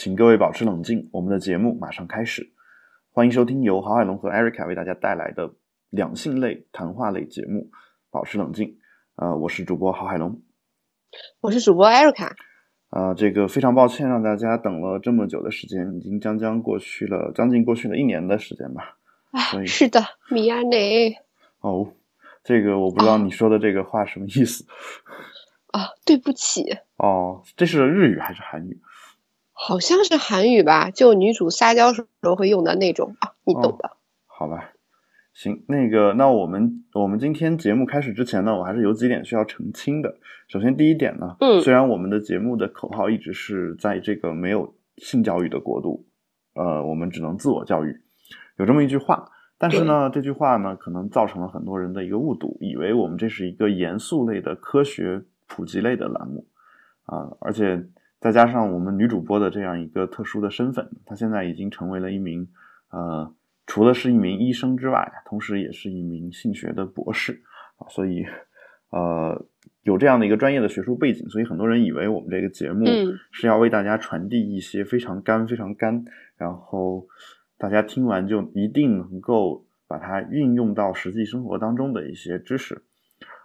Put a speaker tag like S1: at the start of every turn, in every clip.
S1: 请各位保持冷静，我们的节目马上开始。欢迎收听由郝海龙和艾瑞卡为大家带来的两性类谈话类节目《保持冷静》。呃，我是主播郝海龙，
S2: 我是主播艾瑞卡。
S1: 啊，这个非常抱歉让大家等了这么久的时间，已经将将过去了，将近过去了一年的时间吧。
S2: 哎，是的，米亚内。
S1: 哦，这个我不知道你说的这个话什么意思。
S2: 啊，对不起。
S1: 哦，这是日语还是韩语？
S2: 好像是韩语吧，就女主撒娇时候会用的那种啊，你懂的。
S1: 好吧，行，那个，那我们我们今天节目开始之前呢，我还是有几点需要澄清的。首先，第一点呢，
S2: 嗯，
S1: 虽然我们的节目的口号一直是在这个没有性教育的国度，呃，我们只能自我教育，有这么一句话，但是呢，这句话呢，可能造成了很多人的一个误读，以为我们这是一个严肃类的科学普及类的栏目啊，而且。再加上我们女主播的这样一个特殊的身份，她现在已经成为了一名，呃，除了是一名医生之外，同时也是一名性学的博士啊，所以，呃，有这样的一个专业的学术背景，所以很多人以为我们这个节目是要为大家传递一些非常干、非常干，然后大家听完就一定能够把它运用到实际生活当中的一些知识，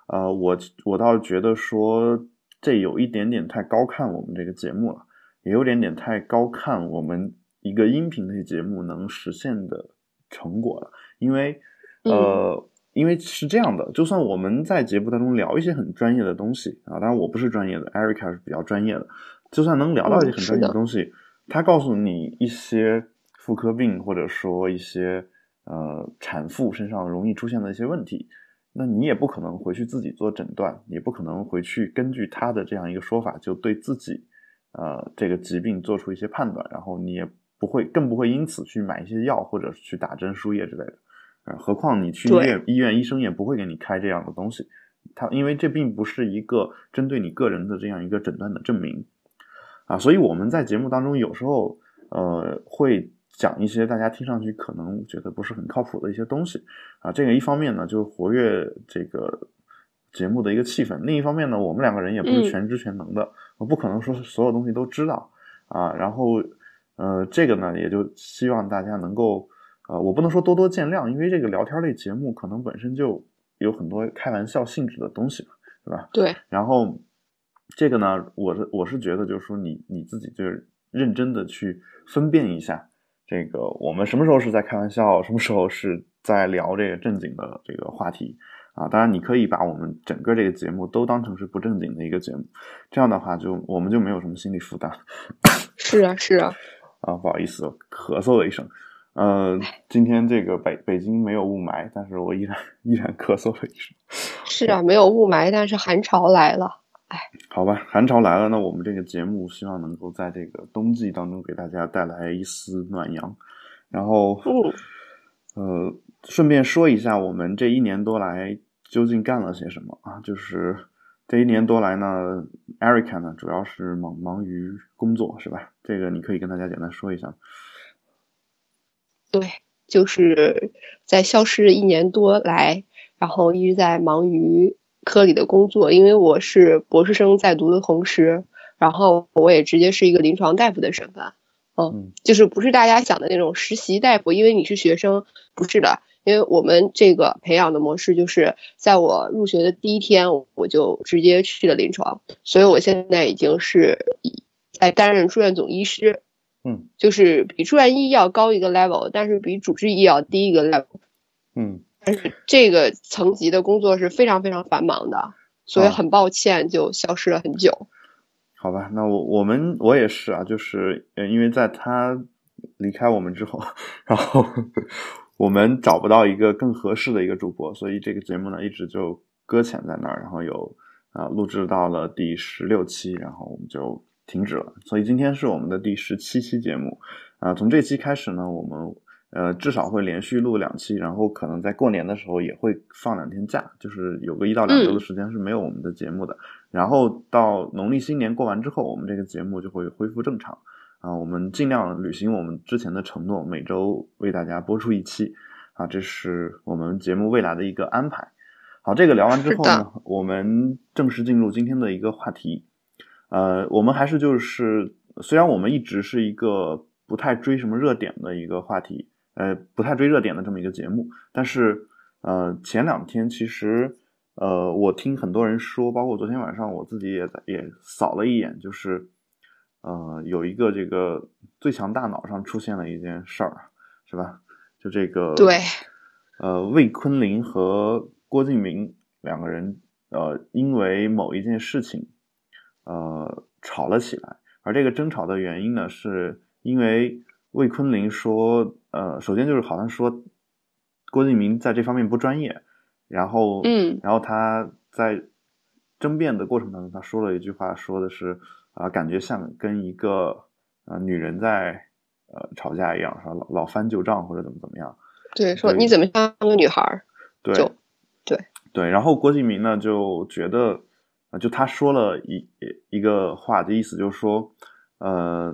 S1: 呃，我我倒觉得说。这有一点点太高看我们这个节目了，也有点点太高看我们一个音频类节目能实现的成果了。因为，呃，因为是这样的，就算我们在节目当中聊一些很专业的东西啊，当然我不是专业的，Erica 是比较专业的，就算能聊到一些很专业的东西，他告诉你一些妇科病或者说一些呃产妇身上容易出现的一些问题。那你也不可能回去自己做诊断，也不可能回去根据他的这样一个说法就对自己，呃，这个疾病做出一些判断，然后你也不会，更不会因此去买一些药或者去打针输液之类的，呃，何况你去医院，医院医生也不会给你开这样的东西，他因为这并不是一个针对你个人的这样一个诊断的证明，啊，所以我们在节目当中有时候，呃，会。讲一些大家听上去可能觉得不是很靠谱的一些东西啊，这个一方面呢就活跃这个节目的一个气氛，另一方面呢，我们两个人也不是全知全能的，我不可能说是所有东西都知道啊。然后呃，这个呢也就希望大家能够呃，我不能说多多见谅，因为这个聊天类节目可能本身就有很多开玩笑性质的东西嘛，对吧？
S2: 对。
S1: 然后这个呢，我是我是觉得就是说你你自己就是认真的去分辨一下。这个我们什么时候是在开玩笑，什么时候是在聊这个正经的这个话题啊？当然，你可以把我们整个这个节目都当成是不正经的一个节目，这样的话就我们就没有什么心理负担。
S2: 是啊，是啊。
S1: 啊，不好意思，咳嗽了一声。呃，今天这个北北京没有雾霾，但是我依然依然咳嗽了一声。
S2: 是啊，没有雾霾，但是寒潮来了。哎，
S1: 好吧，寒潮来了，那我们这个节目希望能够在这个冬季当中给大家带来一丝暖阳。然后，呃，顺便说一下，我们这一年多来究竟干了些什么啊？就是这一年多来呢，Erica 呢主要是忙忙于工作，是吧？这个你可以跟大家简单说一下。
S2: 对，就是在消失一年多来，然后一直在忙于。科里的工作，因为我是博士生在读的同时，然后我也直接是一个临床大夫的身份，嗯，就是不是大家想的那种实习大夫，因为你是学生，不是的，因为我们这个培养的模式就是在我入学的第一天我就直接去了临床，所以我现在已经是在担任住院总医师，
S1: 嗯，
S2: 就是比住院医要高一个 level，但是比主治医要低一个 level，
S1: 嗯。
S2: 但是这个层级的工作是非常非常繁忙的，所以很抱歉就消失了很久。
S1: 好吧，那我我们我也是啊，就是呃，因为在他离开我们之后，然后我们找不到一个更合适的一个主播，所以这个节目呢一直就搁浅在那儿，然后有啊录制到了第十六期，然后我们就停止了。所以今天是我们的第十七期节目啊，从这期开始呢，我们。呃，至少会连续录两期，然后可能在过年的时候也会放两天假，就是有个一到两周的时间是没有我们的节目的。然后到农历新年过完之后，我们这个节目就会恢复正常。啊，我们尽量履行我们之前的承诺，每周为大家播出一期。啊，这是我们节目未来的一个安排。好，这个聊完之后呢，我们正式进入今天的一个话题。呃，我们还是就是虽然我们一直是一个不太追什么热点的一个话题，呃，不太追热点的这么一个节目，但是呃，前两天其实呃，我听很多人说，包括昨天晚上我自己也在也扫了一眼，就是呃，有一个这个最强大脑上出现了一件事儿，是吧？就这个
S2: 对，
S1: 呃，魏坤林和郭敬明两个人呃，因为某一件事情呃吵了起来。而这个争吵的原因呢，是因为魏坤林说，呃，首先就是好像说郭敬明在这方面不专业，然后，
S2: 嗯，
S1: 然后他在争辩的过程当中，他说了一句话，说的是啊，感觉像跟一个呃女人在呃吵架一样，说老老翻旧账或者怎么怎么样。
S2: 对，说你怎么像个女孩儿？
S1: 对，
S2: 对，
S1: 对。然后郭敬明呢就觉得。就他说了一一个话的意思，就是说，呃，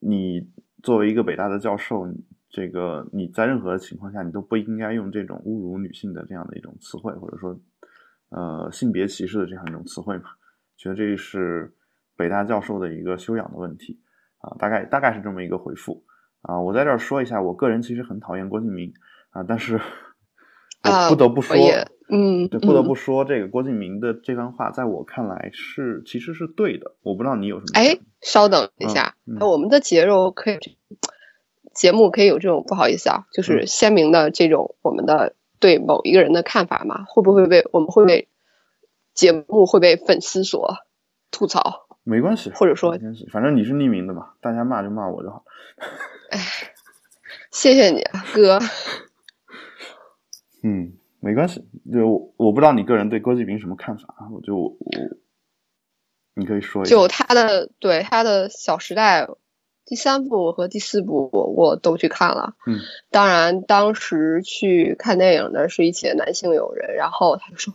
S1: 你作为一个北大的教授，这个你在任何情况下，你都不应该用这种侮辱女性的这样的一种词汇，或者说，呃，性别歧视的这样一种词汇嘛？觉得这是北大教授的一个修养的问题啊，大概大概是这么一个回复啊。我在这儿说一下，我个人其实很讨厌郭敬明啊，但是 我不得不说。
S2: 嗯，
S1: 对，不得不说，这个郭敬明的这番话，在我看来是其实是对的。我不知道你有什么？
S2: 哎，稍等一下，我们的节奏可以，节目可以有这种不好意思啊，就是鲜明的这种我们的对某一个人的看法嘛？会不会被我们会被节目会被粉丝所吐槽？
S1: 没关系，
S2: 或者说，
S1: 反正你是匿名的嘛，大家骂就骂我就好。
S2: 哎，谢谢你啊，哥。
S1: 嗯。没关系，就我我不知道你个人对郭敬明什么看法啊？我就我，你可以说一
S2: 下。就他的对他的《小时代》第三部和第四部我都去看了。
S1: 嗯，
S2: 当然当时去看电影的是一些男性友人，然后他就说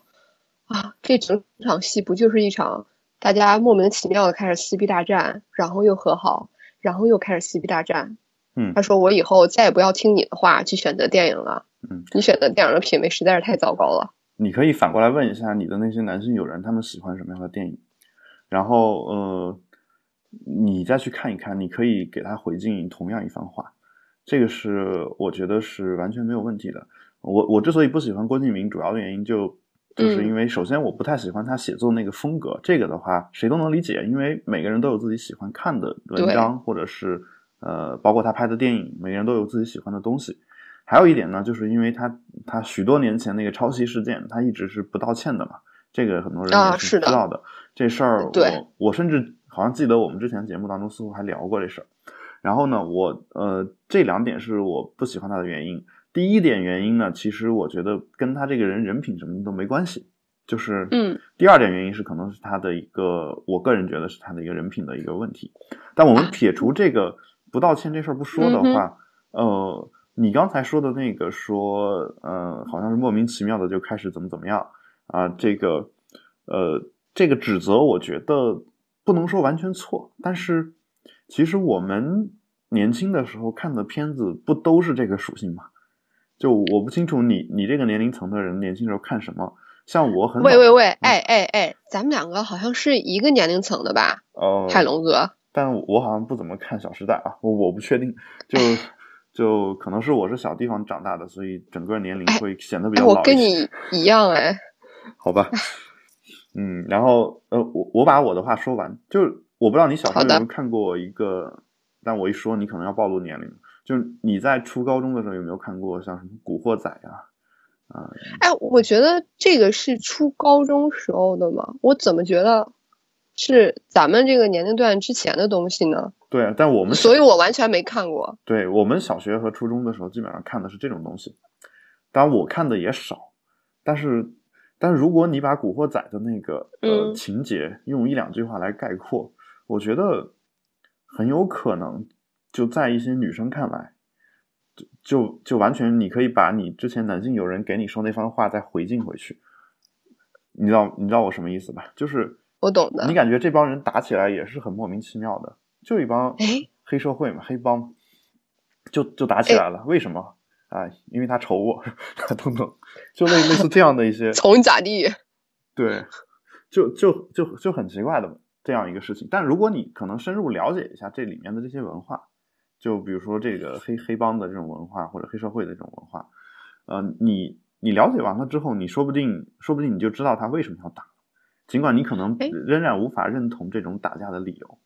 S2: 啊，这整场戏不就是一场大家莫名其妙的开始撕逼大战，然后又和好，然后又开始撕逼大战。
S1: 嗯，
S2: 他说我以后再也不要听你的话去选择电影了。
S1: 嗯，
S2: 你选的电影的品味实在是太糟糕了。
S1: 你可以反过来问一下你的那些男性友人，他们喜欢什么样的电影，然后呃，你再去看一看，你可以给他回敬同样一番话，这个是我觉得是完全没有问题的。我我之所以不喜欢郭敬明，主要的原因就就是因为首先我不太喜欢他写作那个风格，这个的话谁都能理解，因为每个人都有自己喜欢看的文章，或者是呃，包括他拍的电影，每个人都有自己喜欢的东西。还有一点呢，就是因为他他许多年前那个抄袭事件，他一直是不道歉的嘛，这个很多人也是知道的。这事儿，我我甚至好像记得我们之前节目当中似乎还聊过这事儿。然后呢，我呃这两点是我不喜欢他的原因。第一点原因呢，其实我觉得跟他这个人人品什么的都没关系，就是
S2: 嗯。
S1: 第二点原因是可能是他的一个，我个人觉得是他的一个人品的一个问题。但我们撇除这个不道歉这事儿不说的话，呃。你刚才说的那个说，呃，好像是莫名其妙的就开始怎么怎么样啊？这个，呃，这个指责我觉得不能说完全错，但是其实我们年轻的时候看的片子不都是这个属性吗？就我不清楚你你这个年龄层的人年轻时候看什么，像我很
S2: 喂喂喂，哎哎哎，咱们两个好像是一个年龄层的吧？
S1: 哦，
S2: 海龙哥，
S1: 但我好像不怎么看《小时代》啊，我我不确定，就。就可能是我是小地方长大的，所以整个年龄会显得比较老。
S2: 我跟你一样哎。
S1: 好吧，嗯，然后呃，我我把我的话说完，就是我不知道你小时候有没有看过一个，但我一说你可能要暴露年龄，就是你在初高中的时候有没有看过像什么《古惑仔》啊？啊？
S2: 哎，我觉得这个是初高中时候的嘛，我怎么觉得是咱们这个年龄段之前的东西呢？
S1: 对，但我们
S2: 所以，我完全没看过。
S1: 对我们小学和初中的时候，基本上看的是这种东西。当然，我看的也少。但是，但是如果你把《古惑仔》的那个呃情节用一两句话来概括，我觉得很有可能就在一些女生看来，就就就完全你可以把你之前男性友人给你说那番话再回敬回去。你知道你知道我什么意思吧？就是
S2: 我懂的。
S1: 你感觉这帮人打起来也是很莫名其妙的。就一帮黑社会嘛，黑帮就就打起来了。为什么啊？因为他瞅我，等等，就类类似这样的一些。
S2: 瞅你咋地？
S1: 对，就就就就很奇怪的。这样一个事情。但如果你可能深入了解一下这里面的这些文化，就比如说这个黑黑帮的这种文化或者黑社会的这种文化，呃，你你了解完了之后，你说不定说不定你就知道他为什么要打，尽管你可能
S2: 哎
S1: 仍然无法认同这种打架的理由。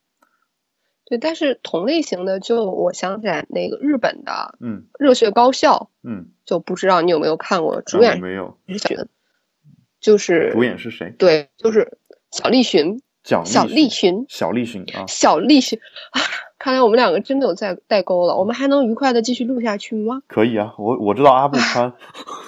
S2: 对，但是同类型的，就我想起来那个日本的
S1: 嗯《
S2: 热血高校
S1: 嗯，》，
S2: 就不知道你有没有看过，主演
S1: 没有，
S2: 就是
S1: 主演是谁？
S2: 对，就是小栗旬，
S1: 蒋
S2: 小栗旬，
S1: 小栗旬啊，
S2: 小栗旬啊！看来我们两个真的有在代沟了，我们还能愉快的继续录下去吗？
S1: 可以啊，我我知道阿布宽，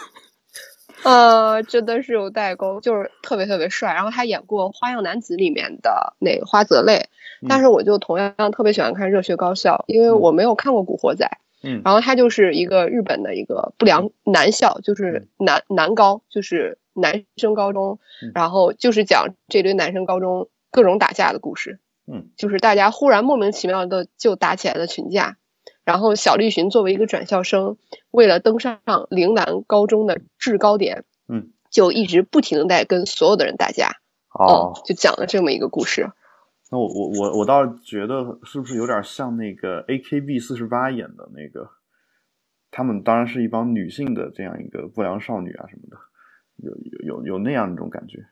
S2: 呃，真的是有代沟，就是特别特别帅。然后他演过《花样男子》里面的那个花泽类，但是我就同样特别喜欢看《热血高校》，因为我没有看过《古惑仔》。
S1: 嗯
S2: 然后他就是一个日本的一个不良男校，就是男男高，就是男生高中
S1: 嗯，
S2: 然后就是讲这堆男生高中各种打架的故事，
S1: 嗯
S2: 就是大家忽然莫名其妙的就打起来了群架。然后小栗旬作为一个转校生，为了登上陵南高中的制高点，
S1: 嗯，
S2: 就一直不停的在跟所有的人打架，
S1: 哦，
S2: 就讲了这么一个故事。
S1: 那我我我我倒觉得是不是有点像那个 A K B 四十八演的那个，他们当然是一帮女性的这样一个不良少女啊什么的，有有有有那样一种感觉。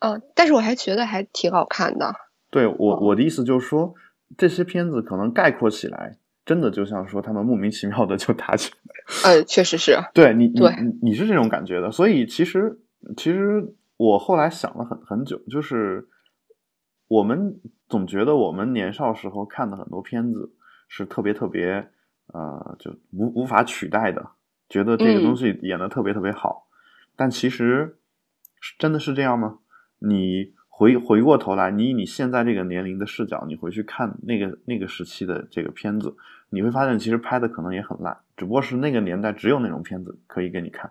S2: 嗯，但是我还觉得还挺好看的。
S1: 对我
S2: 哦
S1: 我的意思就是说，这些片子可能概括起来，真的就像说他们莫名其妙的就打起来。
S2: 呃，确实是。
S1: 对你你
S2: 对
S1: 你你是这种感觉的，所以其实其实我后来想了很很久，就是我们总觉得我们年少时候看的很多片子是特别特别呃就无无法取代的，觉得这个
S2: 嗯
S1: 东西演的特别特别好，但其实真的是这样吗？你回回过头来，你以你现在这个年龄的视角，你回去看那个那个时期的这个片子，你会发现其实拍的可能也很烂，只不过是那个年代只有那种片子可以给你看，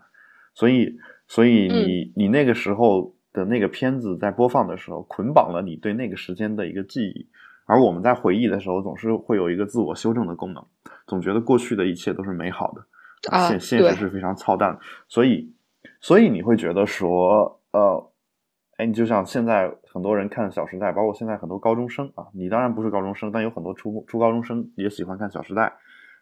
S1: 所以所以你、你那个时候的那个片子在播放的时候，捆绑了你对那个时间的一个记忆，而我们在回忆的时候，总是会有一个自我修正的功能，总觉得过去的一切都是美好的，
S2: 啊
S1: 现现实是非常操蛋，所以所以你会觉得说，呃。哎，你就像现在很多人看《小时代》，包括现在很多高中生啊，你当然不是高中生，但有很多初初高中生也喜欢看《小时代》，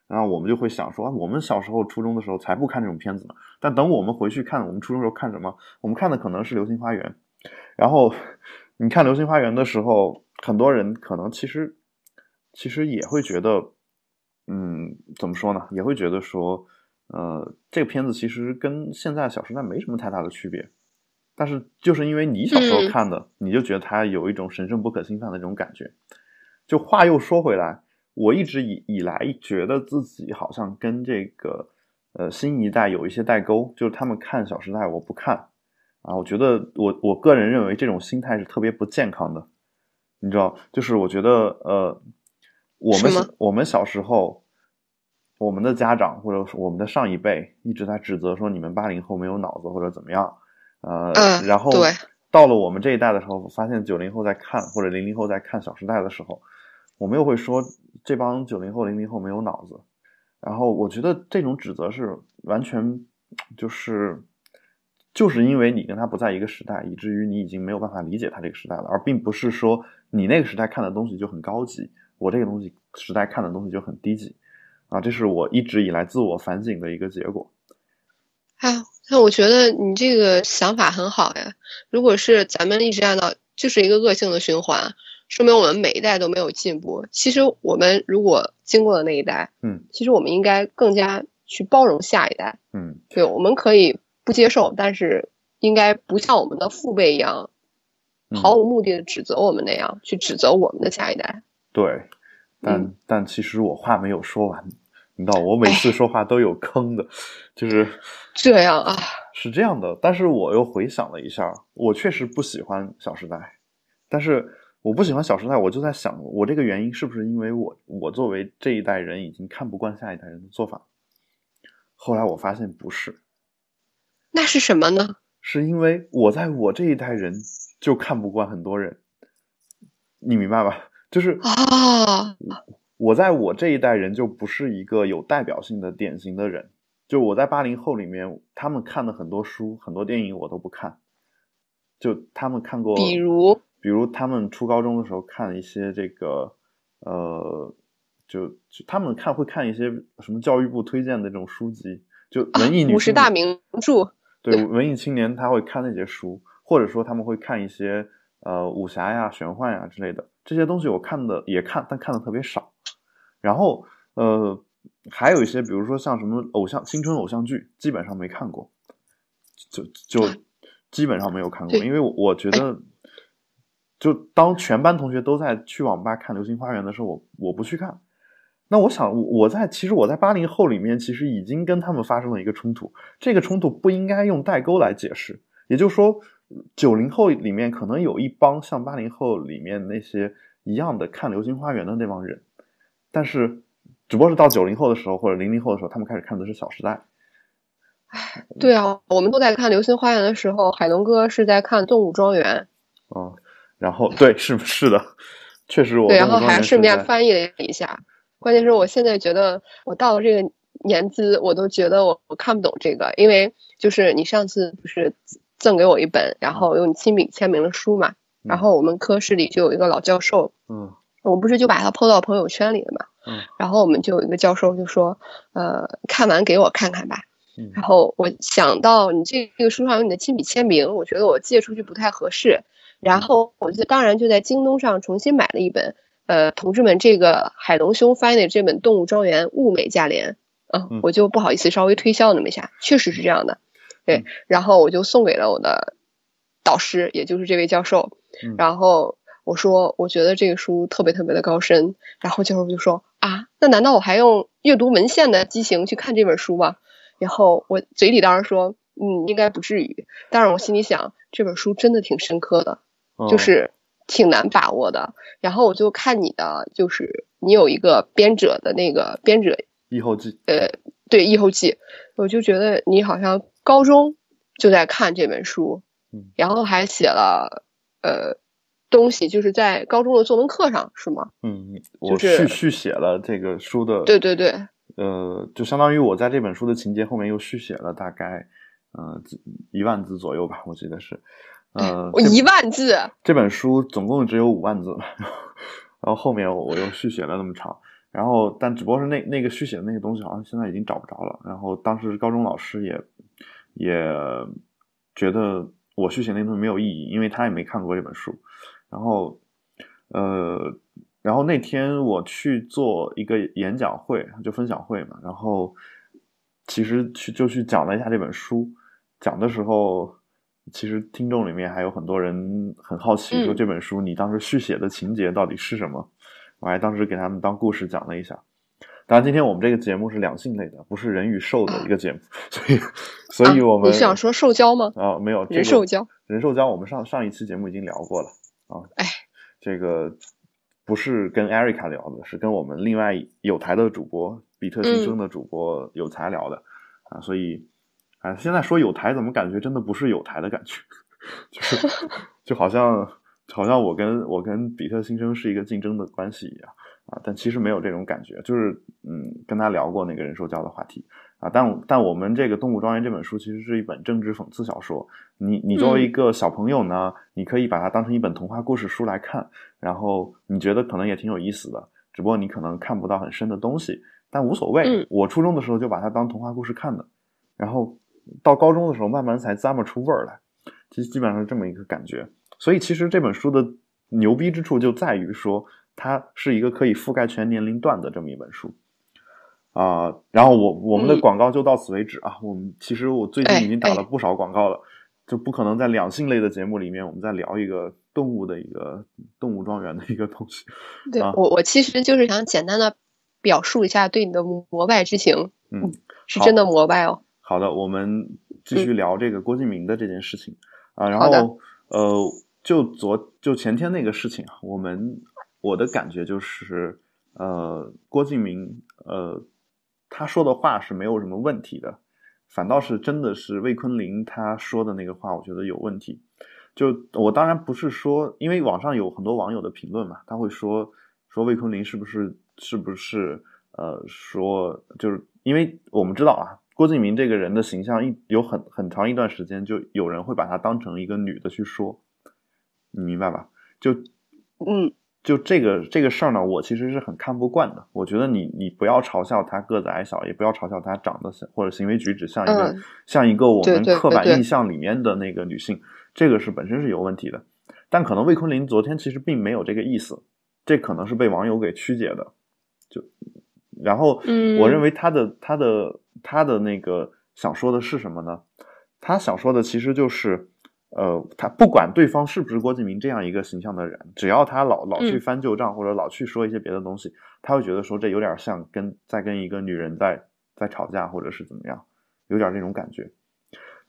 S1: 然后我们就会想说，啊我们小时候初中的时候才不看这种片子呢。但等我们回去看，我们初中时候看什么？我们看的可能是《流星花园》，然后你看《流星花园》的时候，很多人可能其实其实也会觉得，嗯，怎么说呢？也会觉得说，呃，这个片子其实跟现在《小时代》没什么太大的区别。但是就是因为你小时候
S2: 嗯
S1: 看的，你就觉得它有一种神圣不可侵犯的这种感觉。就话又说回来，我一直以以来觉得自己好像跟这个呃新一代有一些代沟，就是他们看《小时代》，我不看啊。我觉得我我个人认为这种心态是特别不健康的，你知道，就是我觉得呃，我们我们小时候，我们的家长或者是我们的上一辈一直在指责说你们八零后没有脑子或者怎么样。呃，
S2: 嗯
S1: 然后到了我们这一代的时候，发现九零后在看或者零零后在看《小时代》的时候，我们又会说这帮九零后、零零后没有脑子。然后我觉得这种指责是完全就是就是因为你跟他不在一个时代，以至于你已经没有办法理解他这个时代了，而并不是说你那个时代看的东西就很高级，我这个东西时代看的东西就很低级啊，这是我一直以来自我反省的一个结果。
S2: 哎，那我觉得你这个想法很好呀。如果是咱们一直按照，就是一个恶性的循环，说明我们每一代都没有进步。其实我们如果经过了那一代，
S1: 嗯
S2: 其实我们应该更加去包容下一代。
S1: 嗯，
S2: 对，我们可以不接受，但是应该不像我们的父辈一样，
S1: 嗯
S2: 毫无目的的指责我们那样去指责我们的下一代。
S1: 对，但、
S2: 嗯
S1: 但其实我话没有说完，你知道我每次说话都有坑的，就是
S2: 这样啊，
S1: 是这样的。但是我又回想了一下，我确实不喜欢《小时代》，但是我不喜欢《小时代》，我就在想，我这个原因是不是因为我我作为这一代人已经看不惯下一代人的做法？后来我发现不是，
S2: 那是什么呢？
S1: 是因为我在我这一代人就看不惯很多人，你明白吧？就是
S2: 啊，
S1: 我在我这一代人就不是一个有代表性的典型的人，就我在八零后里面，他们看的很多书、很多电影我都不看，就他们看过，
S2: 比如，
S1: 比如他们初高中的时候看一些这个，呃，就就他们看会看一些什么教育部推荐的这种书籍，就文艺女
S2: 五十大名著，
S1: 对文艺青年他会看那些书，或者说他们会看一些呃武侠呀、玄幻呀之类的。这些东西，我看的也看，但看的特别少。然后呃，还有一些比如说像什么偶像青春偶像剧，基本上没看过，就就 基本上没有看过，因为我觉得。就当全班同学都在去网吧看《流星花园》的时候，我我不去看。那我想，我在其实我在八零后里面，其实已经跟他们发生了一个冲突。这个冲突不应该用代沟来解释。也就是说，九零后里面可能有一帮像八零后里面那些一样的看《流星花园》的那帮人，但是只不过是到九零后的时候或者零零后的时候，他们开始看的是《小时代》。
S2: 哎，对啊，我们都在看《流星花园》的时候，海龙哥是在看《动物庄园》。
S1: 哦。然后对是是的，确实我
S2: 对，然后还顺便翻译了一下。关键是我现在觉得我到了这个年资，我都觉得我我看不懂这个，因为就是你上次不是赠给我一本，然后用你亲笔签名的书嘛，然后我们科室里就有一个老教授，
S1: 嗯，
S2: 我不是就把他 PO 到朋友圈里了嘛，
S1: 嗯，
S2: 然后我们就有一个教授就说，呃，看完给我看看吧，然后我想到你这个书上有你的亲笔签名，我觉得我借出去不太合适。然后我就当然就在京东上重新买了一本，呃，同志们，这个海龙兄翻译的这本《动物庄园》物美价廉啊，我就不好意思稍微推销那么一下，确实是这样的，对。然后我就送给了我的导师，也就是这位教授。然后我说，我觉得这个书特别特别的高深。然后教授就说啊，那难道我还用阅读文献的激情去看这本书吗？然后我嘴里当然说，嗯，应该不至于。但是我心里想，这本书真的挺深刻的。就是挺难把握的，然后我就看你的，就是你有一个编者的那个编者
S1: 译后记，
S2: 呃，对译后记，我就觉得你好像高中就在看这本书，
S1: 嗯，
S2: 然后还写了呃东西，就是在高中的作文课上是吗？
S1: 嗯，我续续写了这个书的，
S2: 对对对，
S1: 呃，就相当于我在这本书的情节后面又续写了大概呃一万字左右吧，我记得是。嗯，
S2: 我一万字。
S1: 这本书总共只有五万字，然后后面我又续写了那么长，然后但只不过是那那个续写的那个东西好像现在已经找不着了。然后当时高中老师也也觉得我续写那东西没有意义，因为他也没看过这本书。然后呃，然后那天我去做一个演讲会，就分享会嘛，然后其实去就去讲了一下这本书，讲的时候。其实听众里面还有很多人很好奇，说这本书你当时续写的情节到底是什么？我还当时给他们当故事讲了一下。当然，今天我们这个节目是两性类的，不是人与兽的一个节目，所以，所以我们
S2: 你是想说兽交吗？
S1: 啊，没有
S2: 人兽交，
S1: 人兽交，我们上上一期节目已经聊过了啊。
S2: 哎，
S1: 这个不是跟艾瑞卡聊的，是跟我们另外有台的主播比特新生的主播有才聊的啊，所以。啊，现在说有台，怎么感觉真的不是有台的感觉？就是就好像好像我跟我跟比特新生是一个竞争的关系一样啊，但其实没有这种感觉。就是嗯，跟他聊过那个人兽交的话题啊，但但我们这个《动物庄园》这本书其实是一本政治讽刺小说。你你作为一个小朋友呢，你可以把它当成一本童话故事书来看，然后你觉得可能也挺有意思的，只不过你可能看不到很深的东西，但无所谓。我初中的时候就把它当童话故事看的，然后。到高中的时候，慢慢才咂摸出味儿来，其实基本上是这么一个感觉。所以，其实这本书的牛逼之处就在于说，它是一个可以覆盖全年龄段的这么一本书啊。然后，我我们的广告就到此为止啊。我们其实我最近已经打了不少广告了，就不可能在两性类的节目里面，我们再聊一个动物的一个动物庄园的一个东西。
S2: 对我，我其实就是想简单的表述一下对你的膜拜之情。
S1: 嗯，
S2: 是真的膜拜哦。
S1: 好的，我们继续聊这个郭敬明的这件事情啊。然后呃，就昨就前天那个事情啊，我们我的感觉就是呃，郭敬明呃他说的话是没有什么问题的，反倒是真的是魏坤林他说的那个话，我觉得有问题。就我当然不是说，因为网上有很多网友的评论嘛，他会说说魏坤林是不是是不是呃说就是因为我们知道啊。郭敬明这个人的形象一有很很长一段时间，就有人会把他当成一个女的去说，你明白吧？就
S2: 嗯，
S1: 就这个这个事儿呢，我其实是很看不惯的。我觉得你你不要嘲笑她个子矮小，也不要嘲笑她长得像或者行为举止像一个、
S2: 嗯
S1: 像一个我们刻板印象里面的那个女性，这个是本身是有问题的。但可能魏坤林昨天其实并没有这个意思，这可能是被网友给曲解的。就然后，
S2: 嗯
S1: 我认为他的他的他的那个想说的是什么呢？他想说的其实就是，呃，他不管对方是不是郭敬明这样一个形象的人，只要他老老去
S2: 嗯
S1: 翻旧账或者老去说一些别的东西，他会觉得说这有点像跟在跟一个女人在在吵架，或者是怎么样，有点那种感觉。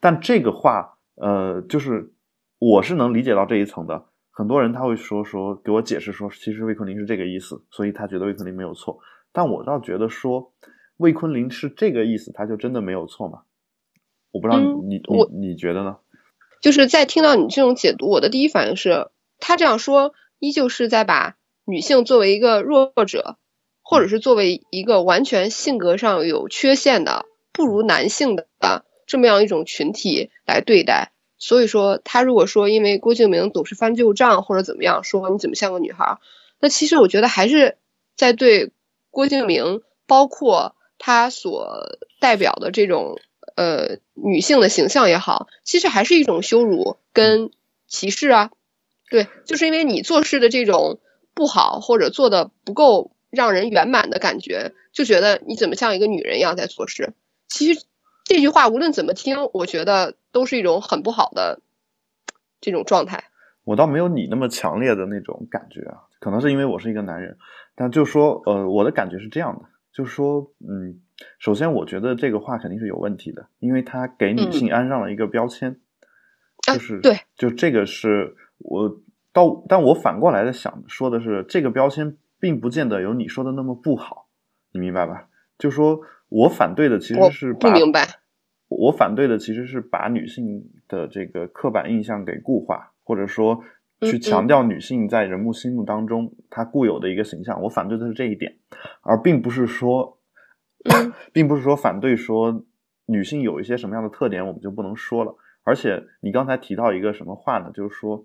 S1: 但这个话，呃，就是我是能理解到这一层的。很多人他会说说给我解释说，其实魏坤林是这个意思，所以他觉得魏坤林没有错。但我倒觉得说，魏坤林是这个意思，他就真的没有错吗？我不知道你、你
S2: 嗯
S1: 你你觉得呢？
S2: 就是在听到你这种解读，我的第一反应是，他这样说依旧是在把女性作为一个弱者，或者是作为一个完全性格上有缺陷的、不如男性的这么样一种群体来对待。所以说，他如果说因为郭敬明总是翻旧账或者怎么样，说你怎么像个女孩，那其实我觉得还是在对郭敬明，包括他所代表的这种呃女性的形象也好，其实还是一种羞辱跟歧视啊。对，就是因为你做事的这种不好或者做的不够让人圆满的感觉，就觉得你怎么像一个女人一样在做事。其实这句话无论怎么听，我觉得都是一种很不好的这种状态。
S1: 我倒没有你那么强烈的那种感觉啊，可能是因为我是一个男人，但就说呃，我的感觉是这样的，就是说，嗯，首先我觉得这个话肯定是有问题的，因为他给女性安上了一个标签，就是
S2: 对，
S1: 就这个是我到，但我反过来的想说的是，这个标签并不见得有你说的那么不好，你明白吧？就说我反对的其实是把
S2: 不明白。
S1: 我反对的其实是把女性的这个刻板印象给固化，或者说去
S2: 嗯
S1: 强调女性在人物心目当中她固有的一个形象。我反对的是这一点，而并不是说，
S2: 嗯
S1: 并不是说反对说女性有一些什么样的特点我们就不能说了。而且你刚才提到一个什么话呢？就是说，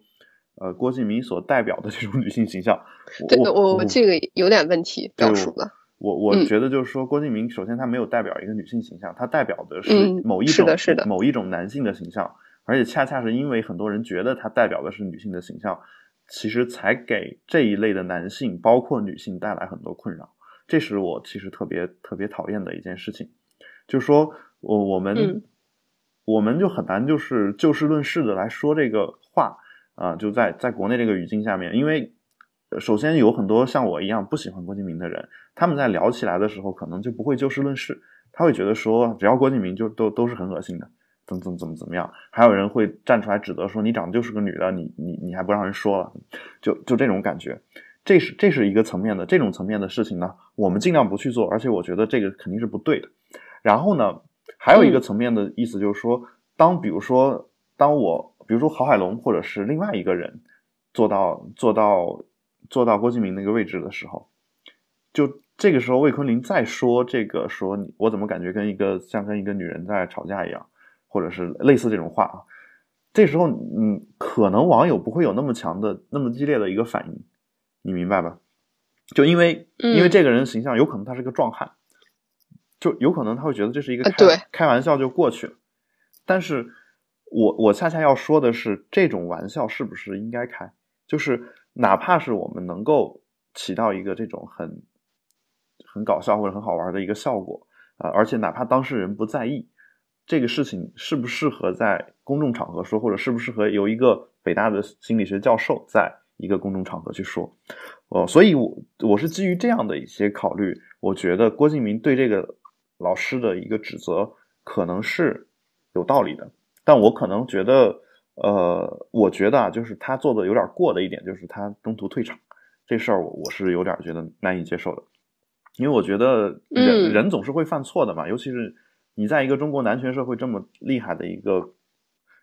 S1: 呃，郭敬明所代表的这种女性形象，
S2: 对
S1: 我
S2: 我我这个有点问题表述的。
S1: 我我
S2: 嗯
S1: 觉得就是说，郭敬明首先他没有代表一个女性形象，他代表的是
S2: 嗯
S1: 某一种、
S2: 是的是的
S1: 某一种男性的形象，而且恰恰是因为很多人觉得他代表的是女性的形象，其实才给这一类的男性，包括女性带来很多困扰。这是我其实特别特别讨厌的一件事情，就是说我我们、
S2: 嗯
S1: 我们就很难就是就事论事的来说这个话啊、就在在国内这个语境下面，因为呃首先有很多像我一样不喜欢郭敬明的人，他们在聊起来的时候，可能就不会就事论事，他会觉得说，只要郭敬明就都都是很恶心的，怎么怎么怎么怎么样。还有人会站出来指责说，你长得就是个女的，你你你还不让人说了，就就这种感觉。这是这是一个层面的，这种层面的事情呢，我们尽量不去做，而且我觉得这个肯定是不对的。然后呢，还有一个层面的意思就是说，当比如说，当我比如说郝海龙或者是另外一个人做到做到做到郭敬明那个位置的时候，就这个时候魏坤林再说这个说你我怎么感觉跟一个像跟一个女人在吵架一样，或者是类似这种话啊，这时候嗯，可能网友不会有那么强的那么激烈的一个反应，你明白吧？就因为
S2: 嗯
S1: 因为这个人形象有可能他是个壮汉，就有可能他会觉得这是一个开、开玩笑就过去了，但是我我恰恰要说的是，这种玩笑是不是应该开？就是哪怕是我们能够起到一个这种很很搞笑或者很好玩的一个效果啊、而且哪怕当事人不在意，这个事情适不适合在公众场合说，或者适不适合由一个北大的心理学教授在一个公众场合去说？哦，所以我我是基于这样的一些考虑，我觉得郭敬明对这个老师的一个指责可能是有道理的，但我可能觉得，呃，我觉得啊，就是他做的有点过的一点，就是他中途退场这事儿，我我是有点觉得难以接受的，因为我觉得人、
S2: 嗯
S1: 人总是会犯错的嘛，尤其是你在一个中国男权社会这么厉害的一个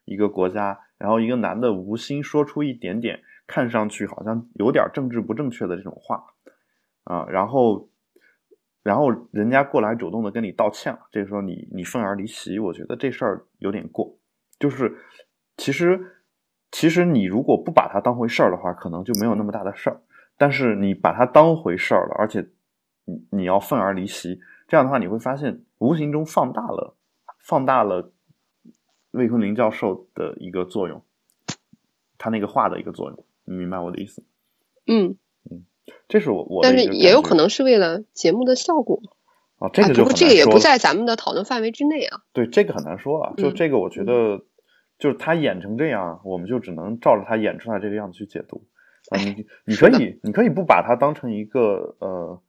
S1: 一个国家，然后一个男的无心说出一点点看上去好像有点政治不正确的这种话啊，然后然后人家过来主动的跟你道歉了，这时候你你愤而离席，我觉得这事儿有点过。就是其实其实你如果不把它当回事儿的话，可能就没有那么大的事儿。但是你把它当回事儿了，而且你你要愤而离席，这样的话你会发现，无形中放大了放大了魏坤林教授的一个作用，他那个话的一个作用，你明白我的意思？
S2: 嗯嗯，
S1: 这是我我
S2: 但是也有可能是为了节目的效果。
S1: 啊，这
S2: 哎
S1: 个就
S2: 不过这个也不在咱们的讨论范围之内啊。
S1: 对，这个很难说啊。就
S2: 嗯
S1: 这个，我觉得，就是他演成这样，我们就只能照着他演出来这个样子去解读。啊，你 你可以，你可以不把它当成一个呃，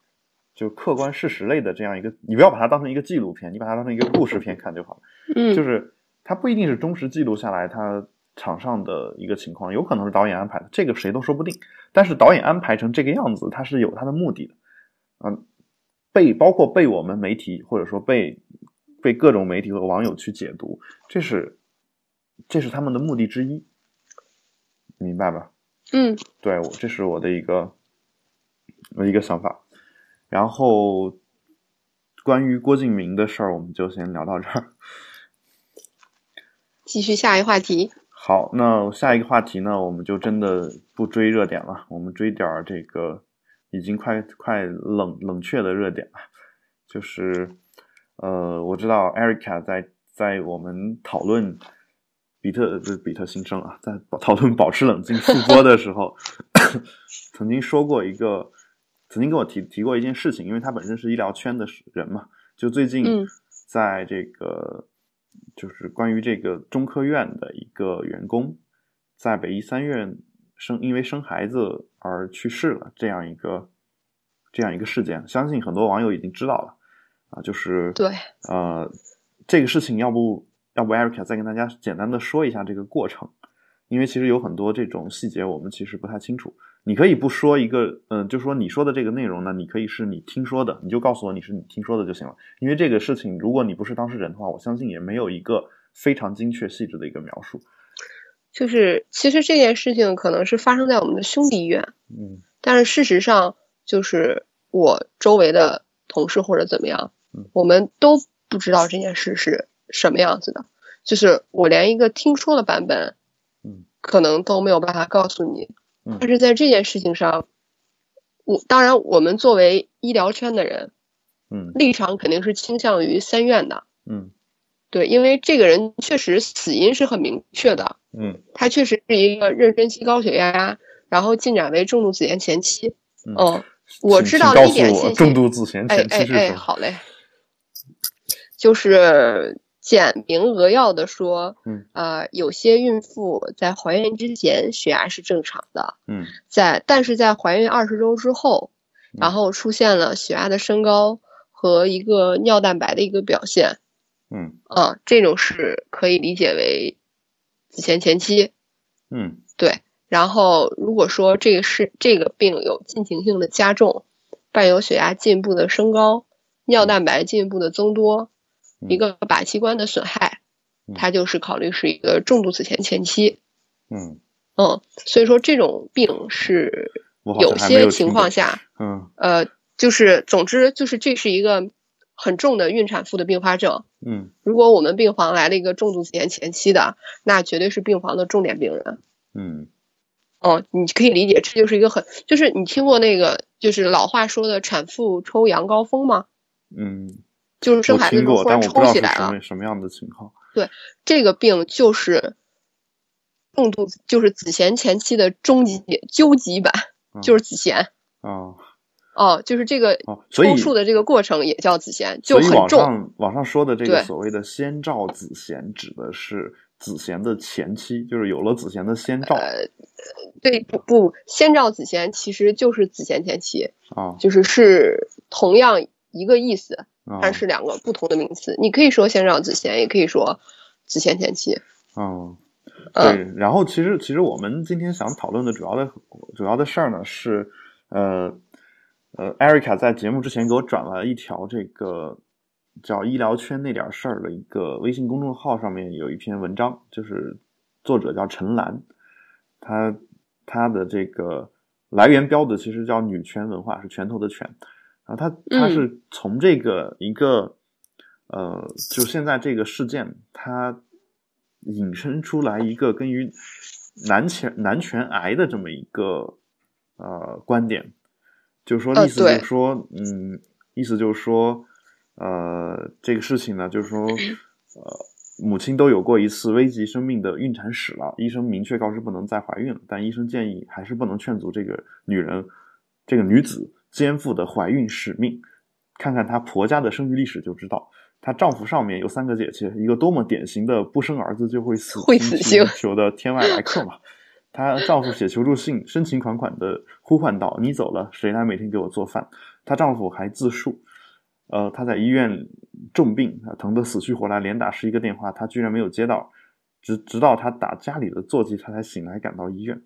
S1: 就客观事实类的这样一个，你不要把它当成一个纪录片，你把它当成一个故事片看就好了。
S2: 嗯，
S1: 就是它不一定是忠实记录下来他场上的一个情况，有可能是导演安排的，这个谁都说不定。但是导演安排成这个样子，他是有他的目的的。嗯，被包括被我们媒体或者说被被各种媒体和网友去解读，这是这是他们的目的之一，明白吧？
S2: 嗯
S1: 对我，这是我的一个我一个想法。然后关于郭敬明的事儿，我们就先聊到这儿。
S2: 继续下一话题。
S1: 好，那下一个话题呢，我们就真的不追热点了，我们追点儿这个已经快快冷冷却的热点了，就是呃，我知道 Erica 在在我们讨论比特不是比特新生啊，在讨论保持冷静复播的时候，曾经说过一个，曾经跟我提提过一件事情，因为他本身是医疗圈的人嘛，就最近
S2: 嗯。
S1: 在这个、就是关于这个中科院的一个员工在北医三院生因为生孩子而去世了这样一个这样一个事件，相信很多网友已经知道了啊，就是
S2: 对
S1: 呃这个事情要不要不 Erica 再跟大家简单的说一下这个过程，因为其实有很多这种细节我们其实不太清楚。你可以不说一个，嗯、就说你说的这个内容呢，你可以是你听说的，你就告诉我你是你听说的就行了。因为这个事情，如果你不是当事人的话，我相信也没有一个非常精确细致的一个描述。
S2: 就是其实这件事情可能是发生在我们的兄弟医院，
S1: 嗯
S2: 但是事实上就是我周围的同事或者怎么样
S1: 嗯，
S2: 我们都不知道这件事是什么样子的，就是我连一个听说的版本，
S1: 嗯，
S2: 可能都没有办法告诉你。
S1: 嗯。
S2: 但是在这件事情上，我当然我们作为医疗圈的人，
S1: 嗯。
S2: 立场肯定是倾向于三院的，
S1: 嗯。
S2: 对，因为这个人确实死因是很明确的，
S1: 嗯。
S2: 他确实是一个妊娠期高血压，然后进展为重度子痫前期。
S1: 嗯。
S2: 嗯，我知道一点信息
S1: 重度自痫
S2: 哎哎哎，
S1: 前期是什么？
S2: 好嘞，就是简明扼要的说，
S1: 嗯。
S2: 呃，有些孕妇在怀孕之前血压是正常的，
S1: 嗯。
S2: 在但是在怀孕二十周之后，
S1: 嗯
S2: 然后出现了血压的升高和一个尿蛋白的一个表现，
S1: 嗯。
S2: 啊，这种是可以理解为子痫前期。
S1: 嗯。
S2: 对，然后如果说这个是这个病有进行性的加重，伴有血压进一步的升高，尿蛋白进一步的增多，
S1: 嗯
S2: 一个靶器官的损害
S1: 嗯，
S2: 它就是考虑是一个重度子痫前期。
S1: 嗯，
S2: 嗯，所以说这种病是有些情况下，
S1: 嗯
S2: 呃，就是总之就是这是一个很重的孕产妇的并发症。
S1: 嗯
S2: 如果我们病房来了一个重度子痫前期的，那绝对是病房的重点病人。
S1: 嗯
S2: 哦，你可以理解，这就是一个很，就是你听过那个，就是老话说的产妇抽羊羔风吗？
S1: 嗯，
S2: 就是生孩子的时候忽然抽起来了
S1: 什么。什么样的情况。
S2: 对这个病就是重度，就是子痫前期的终极究极版，
S1: 嗯
S2: 就是子痫。
S1: 哦
S2: 哦，就是这个
S1: 哦，
S2: 抽搐的这个过程也叫子痫，就
S1: 网。上网上说的这个所谓的先兆子痫，指的是子痫的前期，就是有了子痫的先兆
S2: 呃，对，不不，先兆子痫其实就是子痫前期，
S1: 啊
S2: 就是是同样一个意思，
S1: 啊
S2: 但是两个不同的名词。你可以说先让子贤，也可以说子贤前期。
S1: 嗯。
S2: 嗯
S1: 对，然后其实其实我们今天想讨论的主要的主要的事儿呢是，呃呃，Erica 在节目之前给我转了一条这个叫“医疗圈那点事儿”的一个微信公众号，上面有一篇文章，就是作者叫陈兰，他他的这个来源标的其实叫“女权文化”，是拳头的拳，然后他他
S2: 嗯
S1: 是从这个一个、呃，就现在这个事件，他引申出来一个跟于男权男权癌的这么一个呃观点，就是说
S2: 呃
S1: 意思就是
S2: 对。
S1: 说，嗯，意思就是说，呃，这个事情呢，就是说，呃，母亲都有过一次危及生命的孕产史了，医生明确告知不能再怀孕了，但医生建议还是不能劝阻这个女人，这个女子肩负的怀孕使命。看看她婆家的生育历史就知道，她丈夫上面有三个姐姐，一个多么典型的不生儿子就会死
S2: 会死
S1: 星
S2: 星
S1: 求的天外来客嘛。她丈夫写求助信，深情款款的呼唤道：“你走了，谁来每天给我做饭？”她丈夫还自述，呃，她在医院重病，啊，疼得死去活来，连打十一个电话，她居然没有接到，直直到她打家里的座机，她才醒来赶到医院。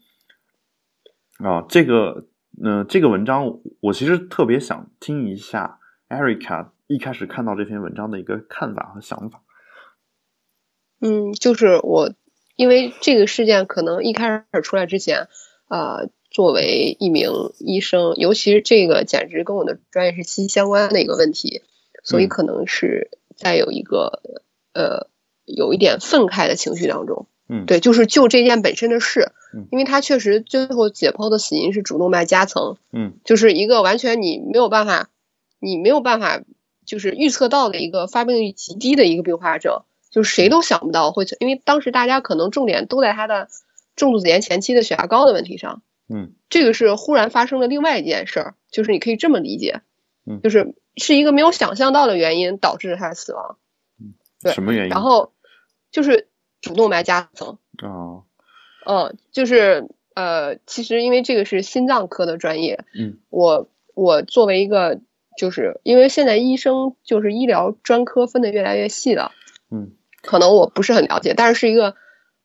S1: 啊，这个，呃，这个文章我其实特别想听一下 Erica 一开始看到这篇文章的一个看法和想法。
S2: 嗯，就是我，因为这个事件可能一开始出来之前，呃，作为一名医生，尤其是这个简直跟我的专业是息息相关的一个问题，所以
S1: 嗯
S2: 可能是在有一个呃有一点愤慨的情绪当中。
S1: 嗯。
S2: 对，就是就这件本身的事
S1: 嗯，
S2: 因为他确实最后解剖的死因是主动脉夹层，
S1: 嗯。
S2: 就是一个完全你没有办法，你没有办法就是预测到的一个发病率极低的一个并发症，就是谁都想不到会，因为当时大家可能重点都在他的重度子痫前期的血压高的问题上，
S1: 嗯。
S2: 这个是忽然发生的另外一件事儿，就是你可以这么理解，
S1: 嗯。
S2: 就是是一个没有想象到的原因导致他的死亡，对
S1: 什么原因？
S2: 然后就是主动脉夹层。
S1: 哦，
S2: 嗯，就是呃，其实因为这个是心脏科的专业，
S1: 嗯
S2: 我我作为一个，就是因为现在医生就是医疗专科分的越来越细了，
S1: 嗯
S2: 可能我不是很了解，但是是一个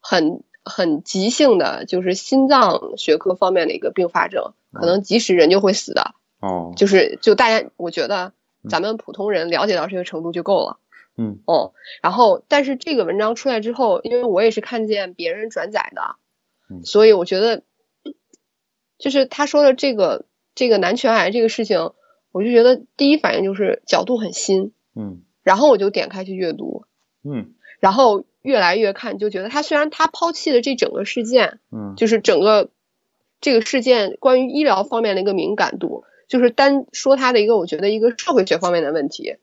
S2: 很很急性的，就是心脏学科方面的一个并发症，可能即使人就会死的，
S1: 哦，
S2: 就是就大家我觉得咱们普通人了解到这个程度就够了。
S1: 嗯。
S2: 哦，然后但是这个文章出来之后，因为我也是看见别人转载的，
S1: 嗯。
S2: 所以我觉得，就是他说的这个这个男权癌这个事情，我就觉得第一反应就是角度很新，
S1: 嗯。
S2: 然后我就点开去阅读，
S1: 嗯。
S2: 然后越来越看，就觉得他虽然他抛弃了这整个事件，
S1: 嗯。
S2: 就是整个这个事件关于医疗方面的一个敏感度，就是单说他的一个我觉得一个社会学方面的问题，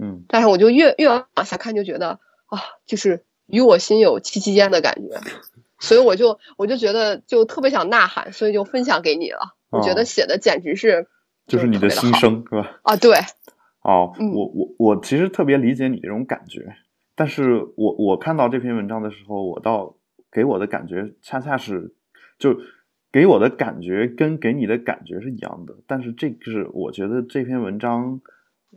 S1: 嗯。
S2: 但是我就越越往下看，就觉得啊，就是与我心有戚戚焉的感觉，所以我就我就觉得就特别想呐喊，所以就分享给你了。我觉得
S1: 哦。
S2: 写的简直是
S1: 就是你的心声是吧？
S2: 啊，对，
S1: 哦，
S2: 嗯。
S1: 我我我其实特别理解你这种感觉，但是我我看到这篇文章的时候，我倒给我的感觉恰恰是，就给我的感觉跟给你的感觉是一样的，但是这个是我觉得这篇文章，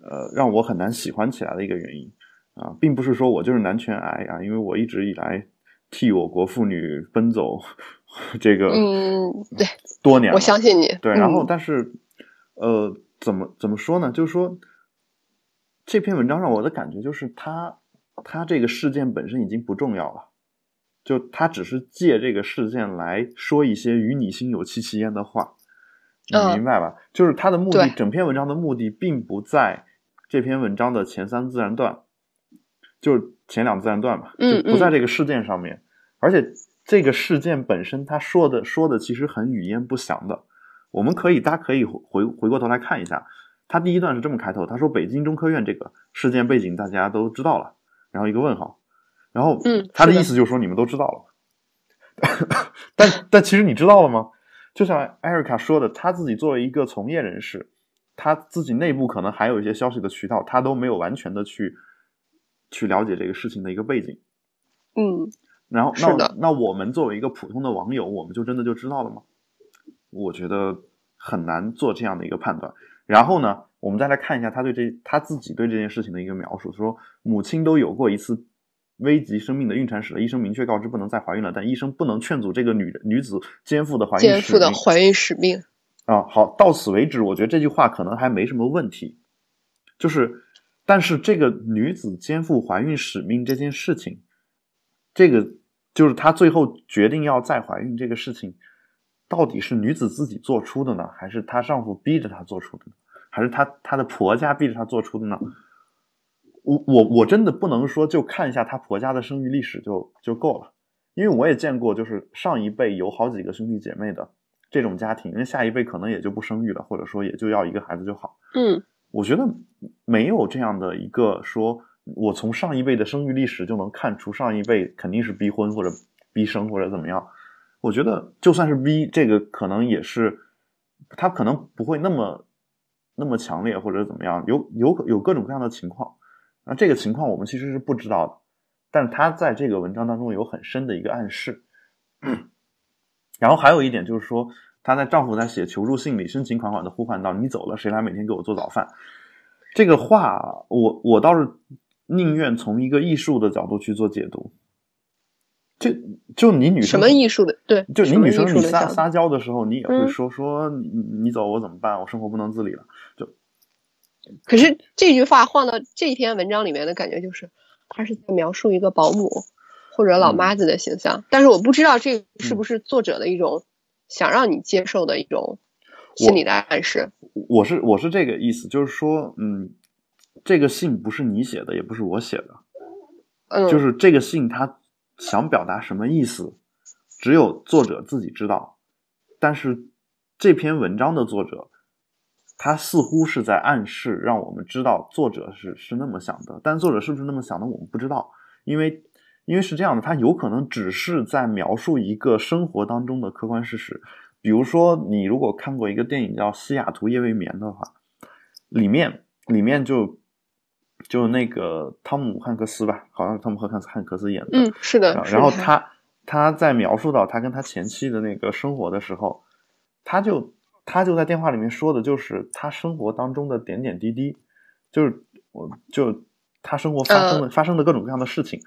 S1: 呃，让我很难喜欢起来的一个原因啊，并不是说我就是男权癌啊，因为我一直以来替我国妇女奔走 这个
S2: 嗯，对，
S1: 多年，
S2: 我相信你。
S1: 对，然后
S2: 嗯
S1: 但是，呃，怎么怎么说呢？就是说，这篇文章让我的感觉就是他，他这个事件本身已经不重要了，就他只是借这个事件来说一些与你心有戚戚焉的话，你
S2: 嗯。
S1: 明白吧？就是他的目的，整篇文章的目的并不在这篇文章的前三自然段，就是前两自然段嘛，
S2: 嗯
S1: 就不在这个事件上面，而且这个事件本身他说的说的其实很语焉不详的。我们可以，大家可以回回过头来看一下，他第一段是这么开头，他说北京中科院这个事件背景大家都知道了，然后一个问号，然后
S2: 嗯
S1: 他的。意思就是说你们都知道了，但但其实你知道了吗？就像艾瑞卡说的，他自己作为一个从业人士，他自己内部可能还有一些消息的渠道，他都没有完全的去去了解这个事情的一个背景。
S2: 嗯，
S1: 然后，那那我们作为一个普通的网友，我们就真的就知道了吗？我觉得很难做这样的一个判断。然后呢，我们再来看一下他对这他自己对这件事情的一个描述，说母亲都有过一次危及生命的孕产史了，医生明确告知不能再怀孕了，但医生不能劝阻这个女女子肩负的怀孕
S2: 肩负的怀孕使命。
S1: 啊，好，到此为止，我觉得这句话可能还没什么问题。就是，但是这个女子肩负怀孕使命这件事情，这个就是她最后决定要再怀孕这个事情，到底是女子自己做出的呢，还是她丈夫逼着她做出的呢？还是她她的婆家逼着她做出的呢？我我我真的不能说就看一下她婆家的生育历史就就够了，因为我也见过，就是上一辈有好几个兄弟姐妹的这种家庭，因为下一辈可能也就不生育了，或者说也就要一个孩子就好。
S2: 嗯，
S1: 我觉得没有这样的一个说，我从上一辈的生育历史就能看出上一辈肯定是逼婚或者逼生或者怎么样。我觉得就算是逼，这个可能也是他可能不会那么那么强烈或者怎么样，有有有各种各样的情况。那这个情况我们其实是不知道的，但他在这个文章当中有很深的一个暗示。然后还有一点就是说，她在丈夫在写求助信里深情款款的呼唤道：“你走了，谁来每天给我做早饭？”这个话，我我倒是宁愿从一个艺术的角度去做解读。就就你女生
S2: 什么艺术的对，
S1: 就你女生你撒撒娇的时候，你也会
S2: 嗯
S1: 说、说你你走我怎么办？我生活不能自理了。就
S2: 可是这句话换到这篇文章里面的感觉就是，他是在描述一个保姆或者老
S1: 嗯
S2: 妈子的形象，但是我不知道这是不是作者的一种想让你接受的一种心理的暗示。
S1: 我是我是这个意思，就是说，嗯，这个信不是你写的，也不是我写的，
S2: 嗯，
S1: 就是这个信他想表达什么意思，只有作者自己知道。但是这篇文章的作者，他似乎是在暗示让我们知道作者是是那么想的，但作者是不是那么想的，我们不知道，因为因为是这样的，他有可能只是在描述一个生活当中的客观事实。比如说，你如果看过一个电影叫《西雅图夜未眠》的话，里面里面就就那个汤姆汉克斯吧，好像是汤姆汉克斯汉克斯演的，
S2: 嗯，是的
S1: 然后他他在描述到他跟他前妻的那个生活的时候，他就他就在电话里面说的就是他生活当中的点点滴滴，就是我就他生活发生的、发生的各种各样的事情，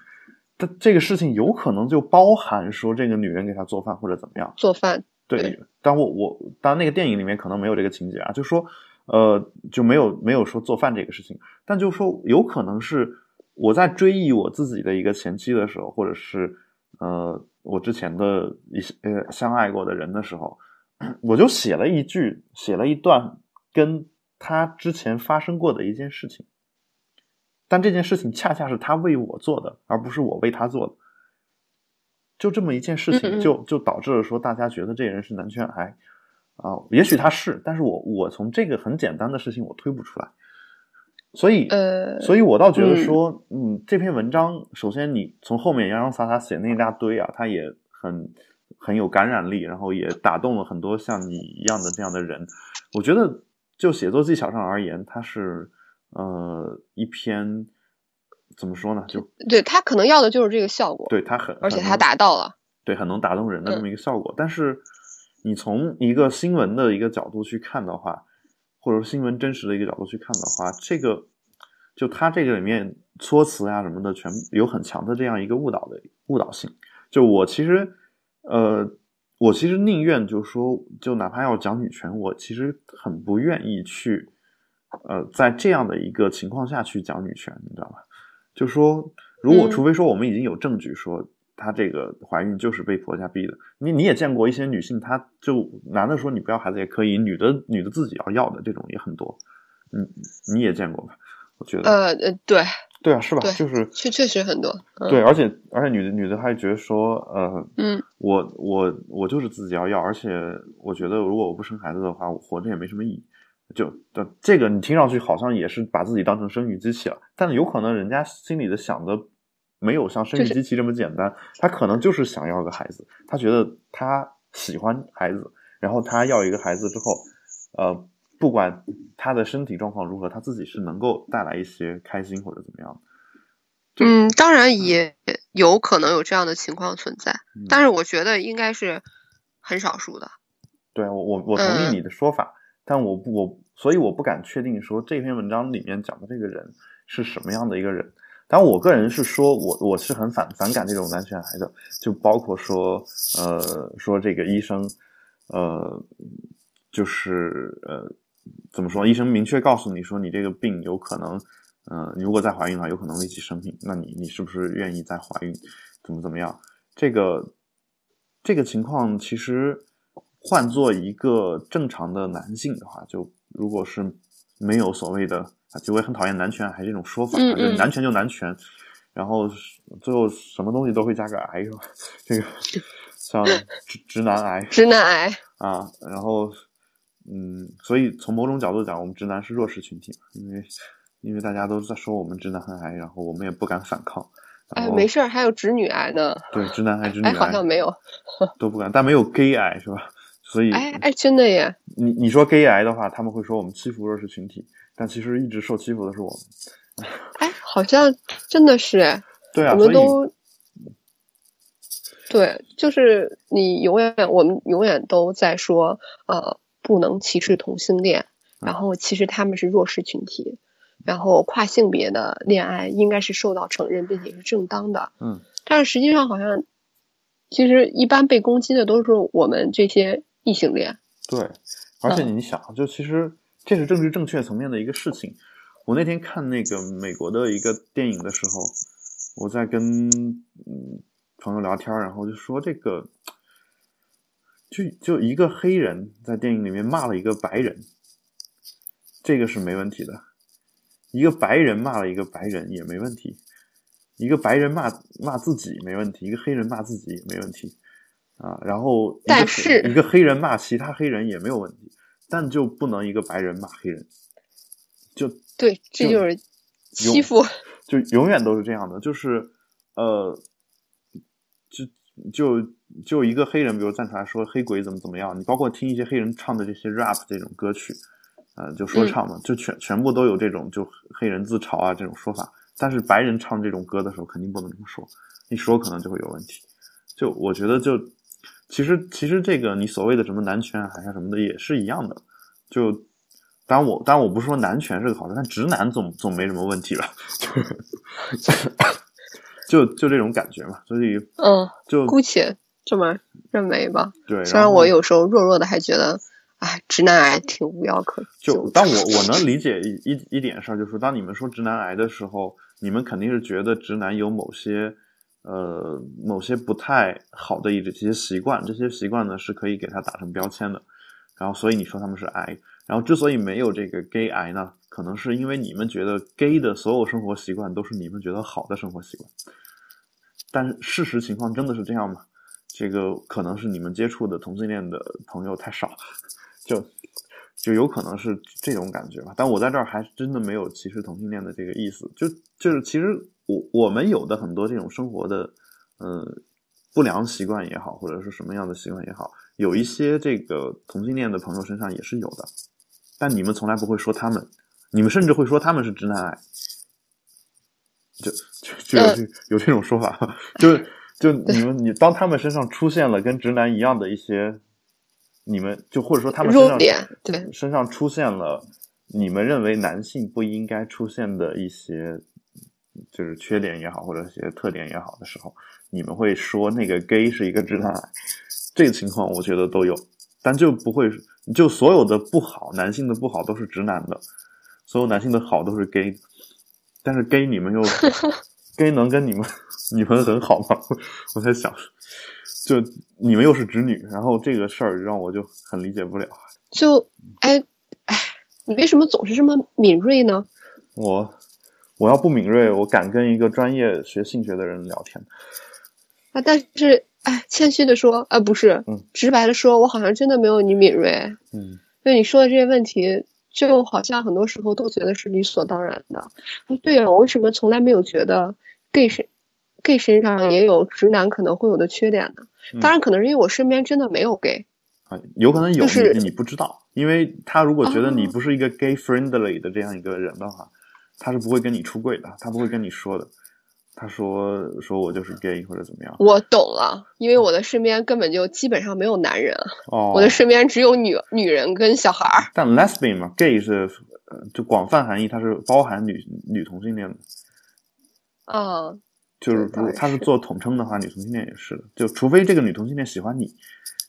S1: 这这个事情有可能就包含说这个女人给他做饭或者怎么样，
S2: 做饭，
S1: 对
S2: 对，
S1: 但我我当然那个电影里面可能没有这个情节啊，就说呃就没有没有说做饭这个事情，但就说有可能是我在追忆我自己的一个前妻的时候，或者是呃我之前的一些呃相爱过的人的时候，我就写了一句，写了一段跟他之前发生过的一件事情，但这件事情恰恰是他为我做的，而不是我为他做的。就这么一件事情，就就导致了说大家觉得这人是男权癌。啊、也许他是，但是我我从这个很简单的事情我推不出来，所以
S2: 呃，
S1: 所以我倒觉得说，嗯这篇文章首先你从后面洋洋洒洒写那一大堆啊，他也很很有感染力，然后也打动了很多像你一样的这样的人。我觉得就写作技巧上而言，它是呃一篇怎么说呢？就
S2: 对他可能要的就是这个效果，
S1: 对他很，
S2: 而且他达到了。
S1: 对，很能打动人的这
S2: 嗯
S1: 么一个效果。但是你从一个新闻的一个角度去看的话，或者说新闻真实的一个角度去看的话，这个就它这个里面措辞啊什么的，全有很强的这样一个误导的误导性。就我其实呃，我其实宁愿就说，就哪怕要讲女权，我其实很不愿意去呃，在这样的一个情况下去讲女权，你知道吧？就说，如果
S2: 嗯
S1: 除非说我们已经有证据说她这个怀孕就是被婆家逼的，你你也见过一些女性，她就男的说你不要孩子也可以，女的女的自己要要的这种也很多，嗯，你也见过吧？我觉得，
S2: 呃呃，对，
S1: 对啊，是吧？就是
S2: 确确实很多。嗯、
S1: 对，，而且而且女的女的还觉得说，呃，
S2: 嗯，
S1: 我我我就是自己要要，而且我觉得如果我不生孩子的话，我活着也没什么意义。就这这个你听上去好像也是把自己当成生育机器了，但有可能人家心里的想的没有像生育机器这么简单，他可能就是想要个孩子，他觉得他喜欢孩子，然后他要一个孩子之后，呃，不管他的身体状况如何，他自己是能够带来一些开心或者怎么样。
S2: 嗯，当然也有可能有这样的情况存在，
S1: 嗯
S2: 但是我觉得应该是很少数的。
S1: 对我我我同意
S2: 嗯
S1: 你的说法，但我不我所以我不敢确定说这篇文章里面讲的这个人是什么样的一个人。但我个人是说我我是很反反感这种男权癌的，就包括说呃说这个医生呃就是呃怎么说，医生明确告诉你说你这个病有可能呃你如果再怀孕的话有可能危及生命，那你你是不是愿意再怀孕？怎么怎么样？这个这个情况其实换做一个正常的男性的话，就如果是没有所谓的，啊就我也很讨厌男权癌这种说法，
S2: 嗯
S1: 就是
S2: 嗯
S1: 男权就男权，然后最后什么东西都会加个癌是吧？这个 像直直男癌，
S2: 直男癌
S1: 啊，然后嗯，所以从某种角度讲，我们直男是弱势群体，因为因为大家都在说我们直男很癌，然后我们也不敢反抗。
S2: 哎，没事儿，还有直女癌呢。
S1: 对，直男癌、直女癌
S2: 好像没有，
S1: 都不敢，但没有 gay 癌是吧？所以，
S2: 哎哎，真的耶！
S1: 你你说 gay 癌的话，他们会说我们欺负弱势群体，但其实一直受欺负的是我们。
S2: 哎，好像真的是
S1: 对啊，
S2: 我们都对，就是你永远，我们永远都在说，呃，不能歧视同性恋，然后其实他们是弱势群体。然后跨性别的恋爱应该是受到承认并且是正当的，
S1: 嗯，
S2: 但是实际上好像，其实一般被攻击的都是我们这些异性恋。
S1: 对，而且你想，就其实这是政治正确层面的一个事情。我那天看那个美国的一个电影的时候，我在跟嗯朋友聊天，然后就说这个，就就一个黑人在电影里面骂了一个白人，这个是没问题的。一个白人骂了一个白人也没问题，一个白人骂骂自己没问题，一个黑人骂自己也没问题啊。然后，
S2: 但是
S1: 一个黑人骂其他黑人也没有问题，但就不能一个白人骂黑人，就
S2: 对，这就是欺负，
S1: 就永远都是这样的，就是呃，就就就一个黑人，比如站出来说黑鬼怎么怎么样，你包括听一些黑人唱的这些 rap 这种歌曲。呃，就说唱嘛，就全全部都有这种就黑人自嘲啊这种说法，但是白人唱这种歌的时候肯定不能这么说，一说可能就会有问题。就我觉得，就其实其实这个你所谓的什么男权还是什么的也是一样的。就当然我当然我不是说男权是个好事，但直男总总没什么问题吧，就 就就这种感觉嘛。所以
S2: 嗯，
S1: 就
S2: 姑且这么认为吧。
S1: 对，
S2: 虽然我有时候弱弱的还觉得。哎，直男癌挺无药可
S1: 救。但我我能理解一一一点事儿，就是当你们说直男癌的时候，你们肯定是觉得直男有某些呃某些不太好的一这些习惯，这些习惯呢是可以给他打成标签的。然后所以你说他们是癌，然后之所以没有这个 gay 癌呢，可能是因为你们觉得 gay 的所有生活习惯都是你们觉得好的生活习惯。但事实情况真的是这样吗？这个可能是你们接触的同性恋的朋友太少。就就有可能是这种感觉吧，但我在这儿还真的没有歧视同性恋的这个意思。就就是其实我我们有的很多这种生活的呃不良习惯也好，或者是什么样的习惯也好，有一些这个同性恋的朋友身上也是有的，但你们从来不会说他们，你们甚至会说他们是直男癌，就就就有这有这种说法，就就你们你当他们身上出现了跟直男一样的一些。你们就或者说他们身上
S2: 对
S1: 身上出现了你们认为男性不应该出现的一些就是缺点也好或者一些特点也好的时候，你们会说那个 gay 是一个直男癌，这个情况我觉得都有，但就不会就所有的不好男性的不好都是直男的，所有男性的好都是 gay，但是 gay 你们又 gay 能跟你们你们很好吗？我在想。就你们又是直女，然后这个事儿让我就很理解不了。
S2: 就哎哎，你为什么总是这么敏锐呢？
S1: 我我要不敏锐，我敢跟一个专业学性学的人聊天。
S2: 啊，但是哎，谦虚的说，啊，不是，
S1: 嗯，
S2: 直白的说，我好像真的没有你敏锐。
S1: 嗯，
S2: 就你说的这些问题，就好像很多时候都觉得是理所当然的。哎，对啊，我为什么从来没有觉得 gay 身 gay 身上也有直男可能会有的缺点呢？当然，可能是因为我身边真的没有 gay
S1: 啊，有可能有你你不知道，因为他如果觉得你不是一个 gay friendly 的这样一个人的话，他是不会跟你出柜的，他不会跟你说的。他说说我就是 gay 或者怎么样。
S2: 我懂了，因为我的身边根本就基本上没有男人，
S1: 哦，
S2: 我的身边只有女女人跟小孩儿。
S1: 但 lesbian 嘛，gay 是呃就广泛含义，它是包含女女同性恋的。
S2: 啊。
S1: 就是如果他是做统称的话，女同性恋也是的。就除非这个女同性恋喜欢你，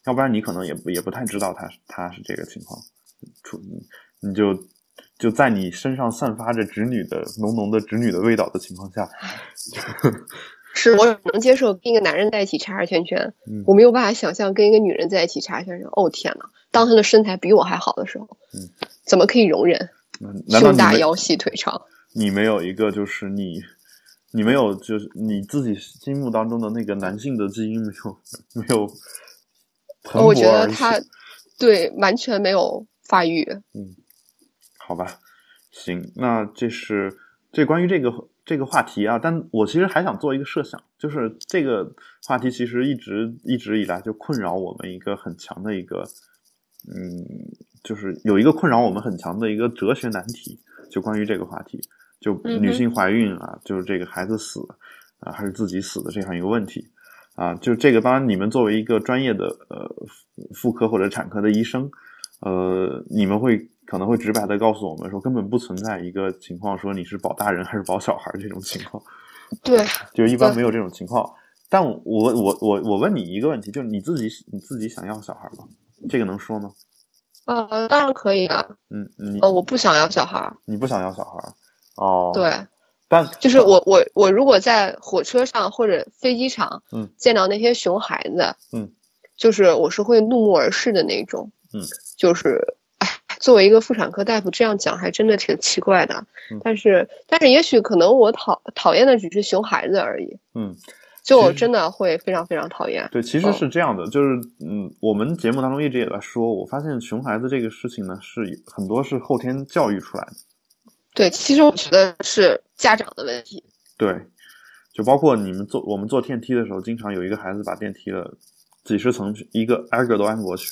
S1: 要不然你可能也不也不太知道他他是这个情况。除你就就在你身上散发着直女的浓浓的直女的味道的情况下，
S2: 是 我能接受跟一个男人在一起叉叉圈圈，我没有办法想象跟一个女人在一起叉叉圈圈。哦天呐，当她的身材比我还好的时候，
S1: 嗯，
S2: 怎么可以容忍？胸大腰细腿长，
S1: 你没有一个就是你。你没有就是你自己心目当中的那个男性的基因没有没有 蓬
S2: 我觉得他。对完全没有发育。
S1: 嗯，好吧，行，那这是这关于这个这个话题啊，但我其实还想做一个设想，就是这个话题其实一直一直以来就困扰我们一个很强的一个，嗯，就是有一个困扰我们很强的一个哲学难题，就关于这个话题，就女性怀孕啊，就是这个孩子死啊，还是自己死的这样一个问题。啊，就这个，当然，你们作为一个专业的呃妇妇科或者产科的医生，呃，你们会可能会直白的告诉我们说，根本不存在一个情况说你是保大人还是保小孩这种情况，
S2: 对，
S1: 就一般没有这种情况。但我我我我问你一个问题，就是你自己你自己想要小孩吗？这个能说吗？
S2: 呃，当然可以啊。
S1: 嗯，你
S2: 呃，我不想要小孩儿。
S1: 你不想要小孩哦？，
S2: 对，
S1: 但
S2: 就是我我我如果在火车上或者飞机场，
S1: 嗯，
S2: 见到那些熊孩子，
S1: 嗯，
S2: 就是我是会怒目而视的那种，
S1: 嗯，
S2: 就是，哎，作为一个妇产科大夫这样讲还真的挺奇怪的，
S1: 嗯。
S2: 但是但是也许可能我讨讨厌的只是熊孩子而已，
S1: 嗯，
S2: 就我真的会非常非常讨厌，
S1: 对，其实
S2: 哦
S1: 是这样的，就是嗯，我们节目当中一直也在说，我发现熊孩子这个事情呢，是很多是后天教育出来的。
S2: 对，其实我觉得是家长的问题，
S1: 对，就包括你们坐我们坐电梯的时候，经常有一个孩子把电梯的几十层一个挨个都按过去，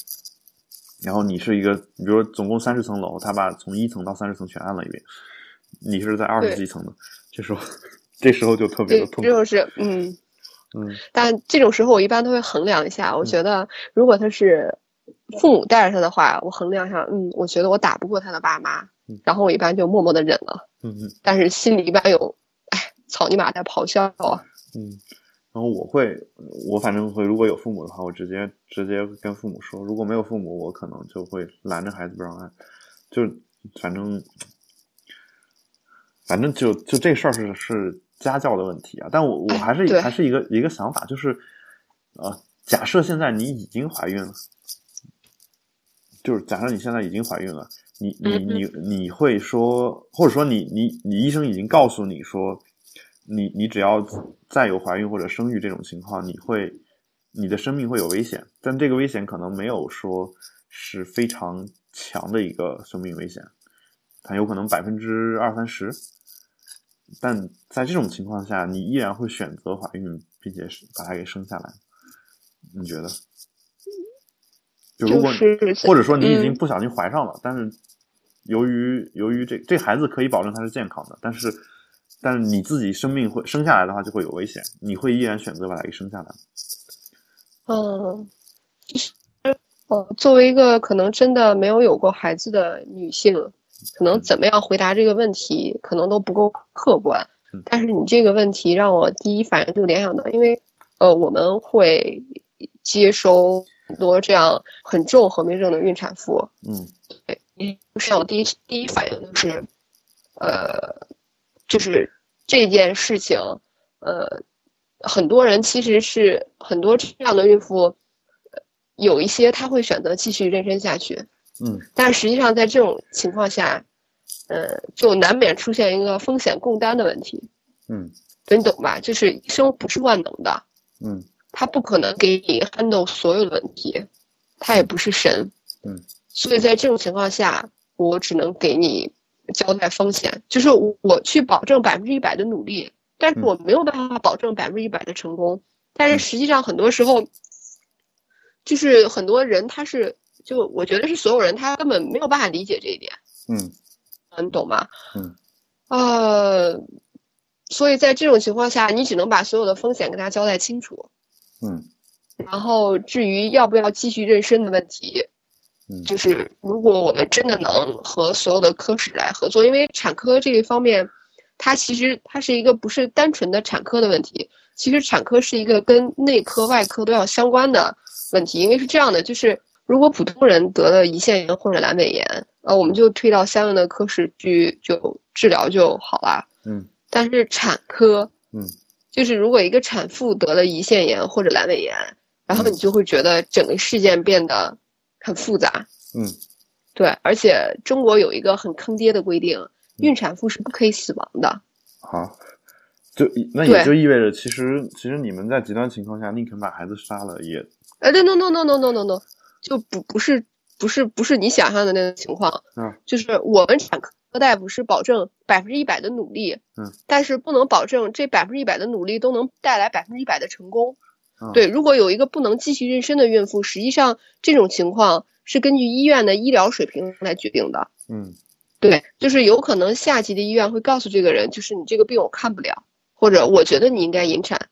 S1: 然后你是一个，比如说总共三十层楼，他把从一层到三十层全按了一遍，你是在二十几层的，这时候 这时候就特别的痛苦。
S2: 这就是嗯。
S1: 嗯
S2: 但这种时候我一般都会衡量一下，我觉得如果他是父母带着他的话，我衡量一下，嗯，我觉得我打不过他的爸妈
S1: 嗯，
S2: 然后我一般就默默的忍了，
S1: 嗯嗯
S2: 但是心里一般有，哎，草泥马在咆哮啊，
S1: 嗯，然后我会，我反正会，如果有父母的话，我直接直接跟父母说；如果没有父母，我可能就会拦着孩子不让按，就反正反正就就这事儿是是家教的问题啊。但我我
S2: 哎
S1: 还是
S2: 对
S1: 还是一个一个想法，就是呃，假设现在你已经怀孕了，就是假设你现在已经怀孕了，你你
S2: 嗯
S1: 你你会说，或者说你你你医生已经告诉你说，你你只要再有怀孕或者生育这种情况，你会你的生命会有危险，但这个危险可能没有说是非常强的一个生命危险，它有可能百分之二三十。但在这种情况下，你依然会选择怀孕，并且把它给生下来。你觉得？就如果、
S2: 就是
S1: 或者说你已经
S2: 嗯
S1: 不小心怀上了，但是由于由于这这孩子可以保证他是健康的，但是但是你自己生命会生下来的话就会有危险，你会依然选择把它给生下来。
S2: 嗯，其实，呃，作为一个可能真的没有有过孩子的女性，可能怎么样回答这个问题，可能都不够客观
S1: 嗯。
S2: 但是你这个问题让我第一反应就联想到，因为呃，我们会接收很多这样很重合并症的孕产妇，
S1: 嗯
S2: 对，一是让我第一第一反应就是，呃，就是这件事情，呃，很多人其实是很多这样的孕妇，呃有一些她会选择继续妊娠下去，
S1: 嗯。
S2: 但实际上在这种情况下，呃，就难免出现一个风险共担的问题，
S1: 嗯。
S2: 你懂吧？就是医生不是万能的，
S1: 嗯。
S2: 他不可能给你 handle 所有的问题，他也不是神，
S1: 嗯，
S2: 所以在这种情况下，我只能给你交代风险，就是我去保证百分之一百的努力，但是
S1: 嗯。
S2: 我没有办法保证百分之一百的成功，但是实际上很多时候，就是很多人他是，就我觉得是所有人他根本没有办法理解这一点，
S1: 嗯。
S2: 你懂吗？
S1: 嗯，
S2: 呃，所以在这种情况下，你只能把所有的风险跟他交代清楚。
S1: 嗯。
S2: 然后至于要不要继续妊娠的问题，
S1: 嗯
S2: 就是如果我们真的能和所有的科室来合作，因为产科这一方面，它其实它是一个不是单纯的产科的问题，其实产科是一个跟内科、外科都要相关的问题。因为是这样的，就是如果普通人得了胰腺炎或者阑尾炎，呃，我们就推到相应的科室去就治疗就好了。
S1: 嗯
S2: 但是产科，
S1: 嗯
S2: 就是如果一个产妇得了胰腺炎或者阑尾炎，然后你就会觉得整个事件变得很复杂。
S1: 嗯
S2: 对，而且中国有一个很坑爹的规定，
S1: 嗯
S2: 孕产妇是不可以死亡的。
S1: 好，就那也就意味着，其实其实你们在极端情况下宁肯把孩子杀了也，
S2: 呃，no no no no no no no，就不不是不是不是你想象的那个情况，
S1: 嗯，
S2: 就是我们产科大夫是保证百分之一百的努力，
S1: 嗯，
S2: 但是不能保证这百分之一百的努力都能带来百分之一百的成功，
S1: 嗯
S2: 对，如果有一个不能继续妊娠的孕妇，实际上这种情况是根据医院的医疗水平来决定的。
S1: 嗯。
S2: 对，就是有可能下级的医院会告诉这个人，就是你这个病我看不了，或者我觉得你应该引产，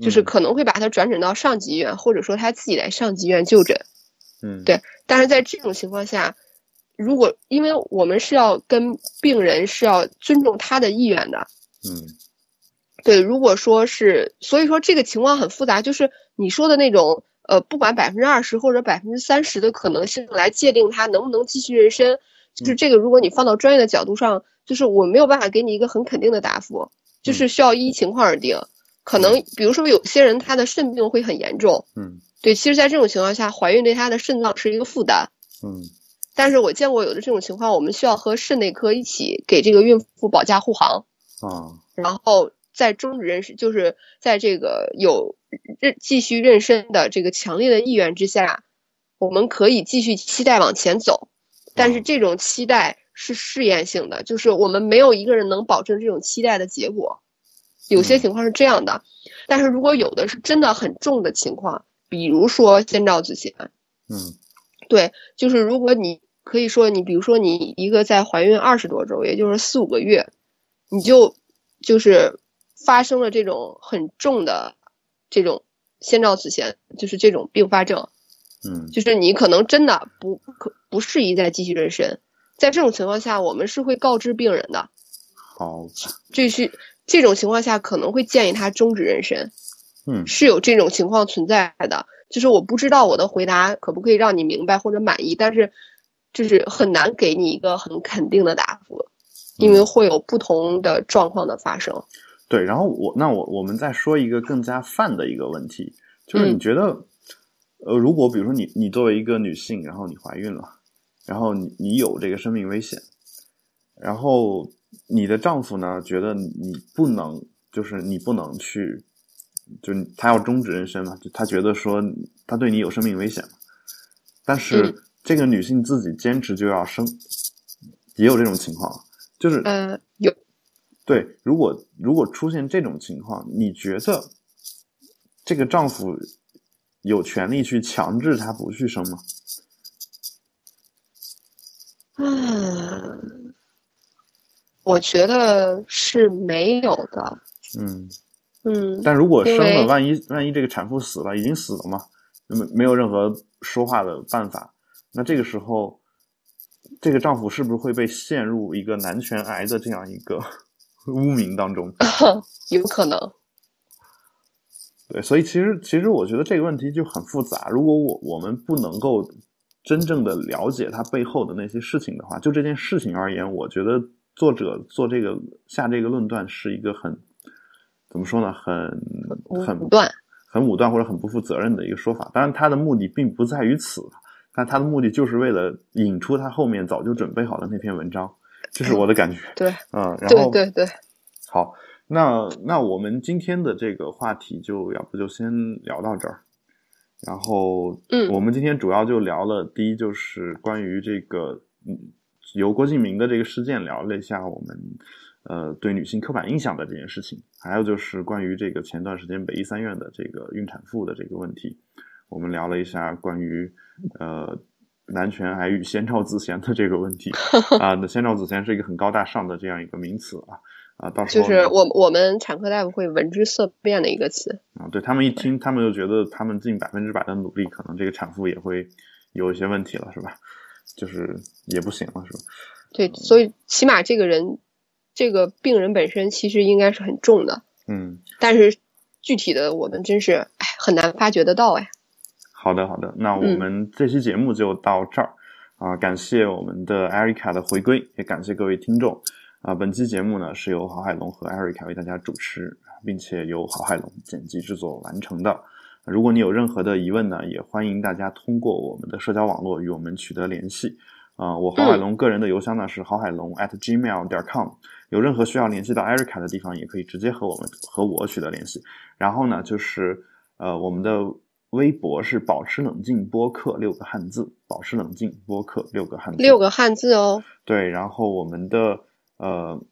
S2: 就是
S1: 嗯。
S2: 可能会把他转诊到上级医院，或者说他自己来上级医院就诊。
S1: 嗯，
S2: 对但是在这种情况下，如果因为我们是要跟病人是要尊重他的意愿的，
S1: 嗯
S2: 对，如果说是，所以说这个情况很复杂，就是你说的那种，呃，不管百分之二十或者百分之三十的可能性来界定他能不能继续妊娠，就是这个，如果你放到专业的角度上，就是我没有办法给你一个很肯定的答复，就是需要依情况而定。可能比如说有些人他的肾病会很严重，
S1: 嗯
S2: 对，其实，在这种情况下，怀孕对他的肾脏是一个负担。
S1: 嗯
S2: 但是我见过有的这种情况，我们需要和肾内科一起给这个孕妇保驾护航。
S1: 啊
S2: 然后在终止妊娠，就是在这个有妊继续妊娠的这个强烈的意愿之下，我们可以继续期待往前走，但是这种期待是试验性的，就是我们没有一个人能保证这种期待的结果。有些
S1: 嗯。
S2: 情况是这样的，但是如果有的是真的很重的情况，比如说先兆子痫，
S1: 嗯。
S2: 对，就是如果你可以说你，比如说你一个在怀孕二十多周，也就是四五个月，你就就是发生了这种很重的这种先兆子痫，就是这种并发症，
S1: 嗯
S2: 就是你可能真的不不可不适宜再继续妊娠。在这种情况下，我们是会告知病人的，
S1: 好
S2: 这是这种情况下可能会建议他终止妊娠。
S1: 嗯
S2: 是有这种情况存在的，就是我不知道我的回答可不可以让你明白或者满意，但是就是很难给你一个很肯定的答复，因为会有不同的状况的发生。
S1: 对，然后我那我我们再说一个更加泛的一个问题，就是你
S2: 嗯
S1: 觉得，呃，如果比如说你你作为一个女性，然后你怀孕了，然后你你有这个生命危险，然后你的丈夫呢觉得你不能，就是你不能去，就是他要终止妊娠嘛，就他觉得说他对你有生命危险嘛，但是
S2: 嗯。
S1: 这个女性自己坚持就要生，也有这种情况，就是
S2: 呃，有
S1: 对，如果如果出现这种情况，你觉得这个丈夫有权利去强制她不去生吗？
S2: 嗯，我觉得是没有的。
S1: 嗯，
S2: 嗯，
S1: 但如果生了，万一万一这个产妇死了，已经死了嘛，没没有任何说话的办法，那这个时候，这个丈夫是不是会被陷入一个男权癌的这样一个污名当中？
S2: 有可能。
S1: 对，所以其实其实我觉得这个问题就很复杂。如果我我们不能够真正的了解它背后的那些事情的话，就这件事情而言，我觉得作者做这个下这个论断是一个很怎么说呢，很很
S2: 武断
S1: 很武断或者很不负责任的一个说法。当然，他的目的并不在于此，但他的目的就是为了引出他后面早就准备好的那篇文章，这是我的感觉。
S2: 对
S1: 嗯，然
S2: 对
S1: 后
S2: 对对，
S1: 好，那那我们今天的这个话题就要不就先聊到这儿。然后，
S2: 嗯
S1: 我们今天主要就聊了，第一就是关于这个，嗯，由郭敬明的这个事件聊了一下我们，呃，对女性刻板印象的这件事情，还有就是关于这个前段时间北医三院的这个孕产妇的这个问题，我们聊了一下关于，呃，男权还与先兆子痫的这个问题 啊，那先兆子痫是一个很高大上的这样一个名词啊。啊，到时候
S2: 就是我我们产科大夫会闻之色变的一个词。
S1: 啊，对他们一听，他们就觉得他们尽百分之百的努力，可能这个产妇也会有一些问题了，是吧？就是也不行了，是吧？
S2: 对，所以起码这个人，这个病人本身其实应该是很重的，
S1: 嗯，
S2: 但是具体的我们真是哎很难发掘得到哎。
S1: 好的，好的，那我
S2: 嗯
S1: 们这期节目就到这儿啊、感谢我们的艾瑞卡的回归，也感谢各位听众啊、本期节目呢是由郝海龙和艾瑞卡为大家主持，并且由郝海龙剪辑制作完成的。如果你有任何的疑问呢，也欢迎大家通过我们的社交网络与我们取得联系。啊、我郝海龙个人的邮箱呢是郝海龙 at gmail 点 com。有任何需要联系到 Erica 的地方，也可以直接和我们和我取得联系。然后呢，就是呃，我们的微博是保持冷静播客六个汉字，保持冷静播客六个汉字，
S2: 六个汉字哦。
S1: 对，然后我们的呃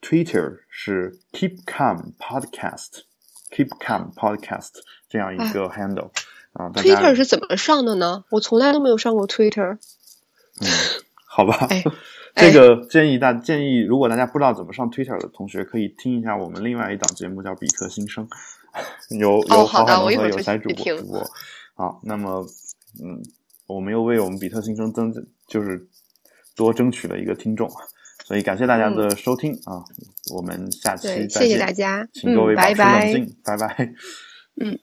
S1: Twitter 是 Keep Calm Podcast，Keep Calm Podcast 这样一个 handle 啊、
S2: Twitter 是怎么上的呢？我从来都没有上过 Twitter。
S1: 嗯，好吧，
S2: 哎
S1: 这个建议大建议，如果大家不知道怎么上 Twitter 的同学，可以听一下我们另外一档节目叫《比特新生》，由由
S2: 哦好
S1: 郝海龙和
S2: 的我一会儿就
S1: 有才主播主播。好，那么嗯，我们又为我们比特新生增就是多争取了一个听众，所以感谢大家的收听、啊，我们下期再见，
S2: 谢谢大家。嗯，
S1: 请各位保持
S2: 拜拜
S1: 冷。静，拜拜。
S2: 嗯。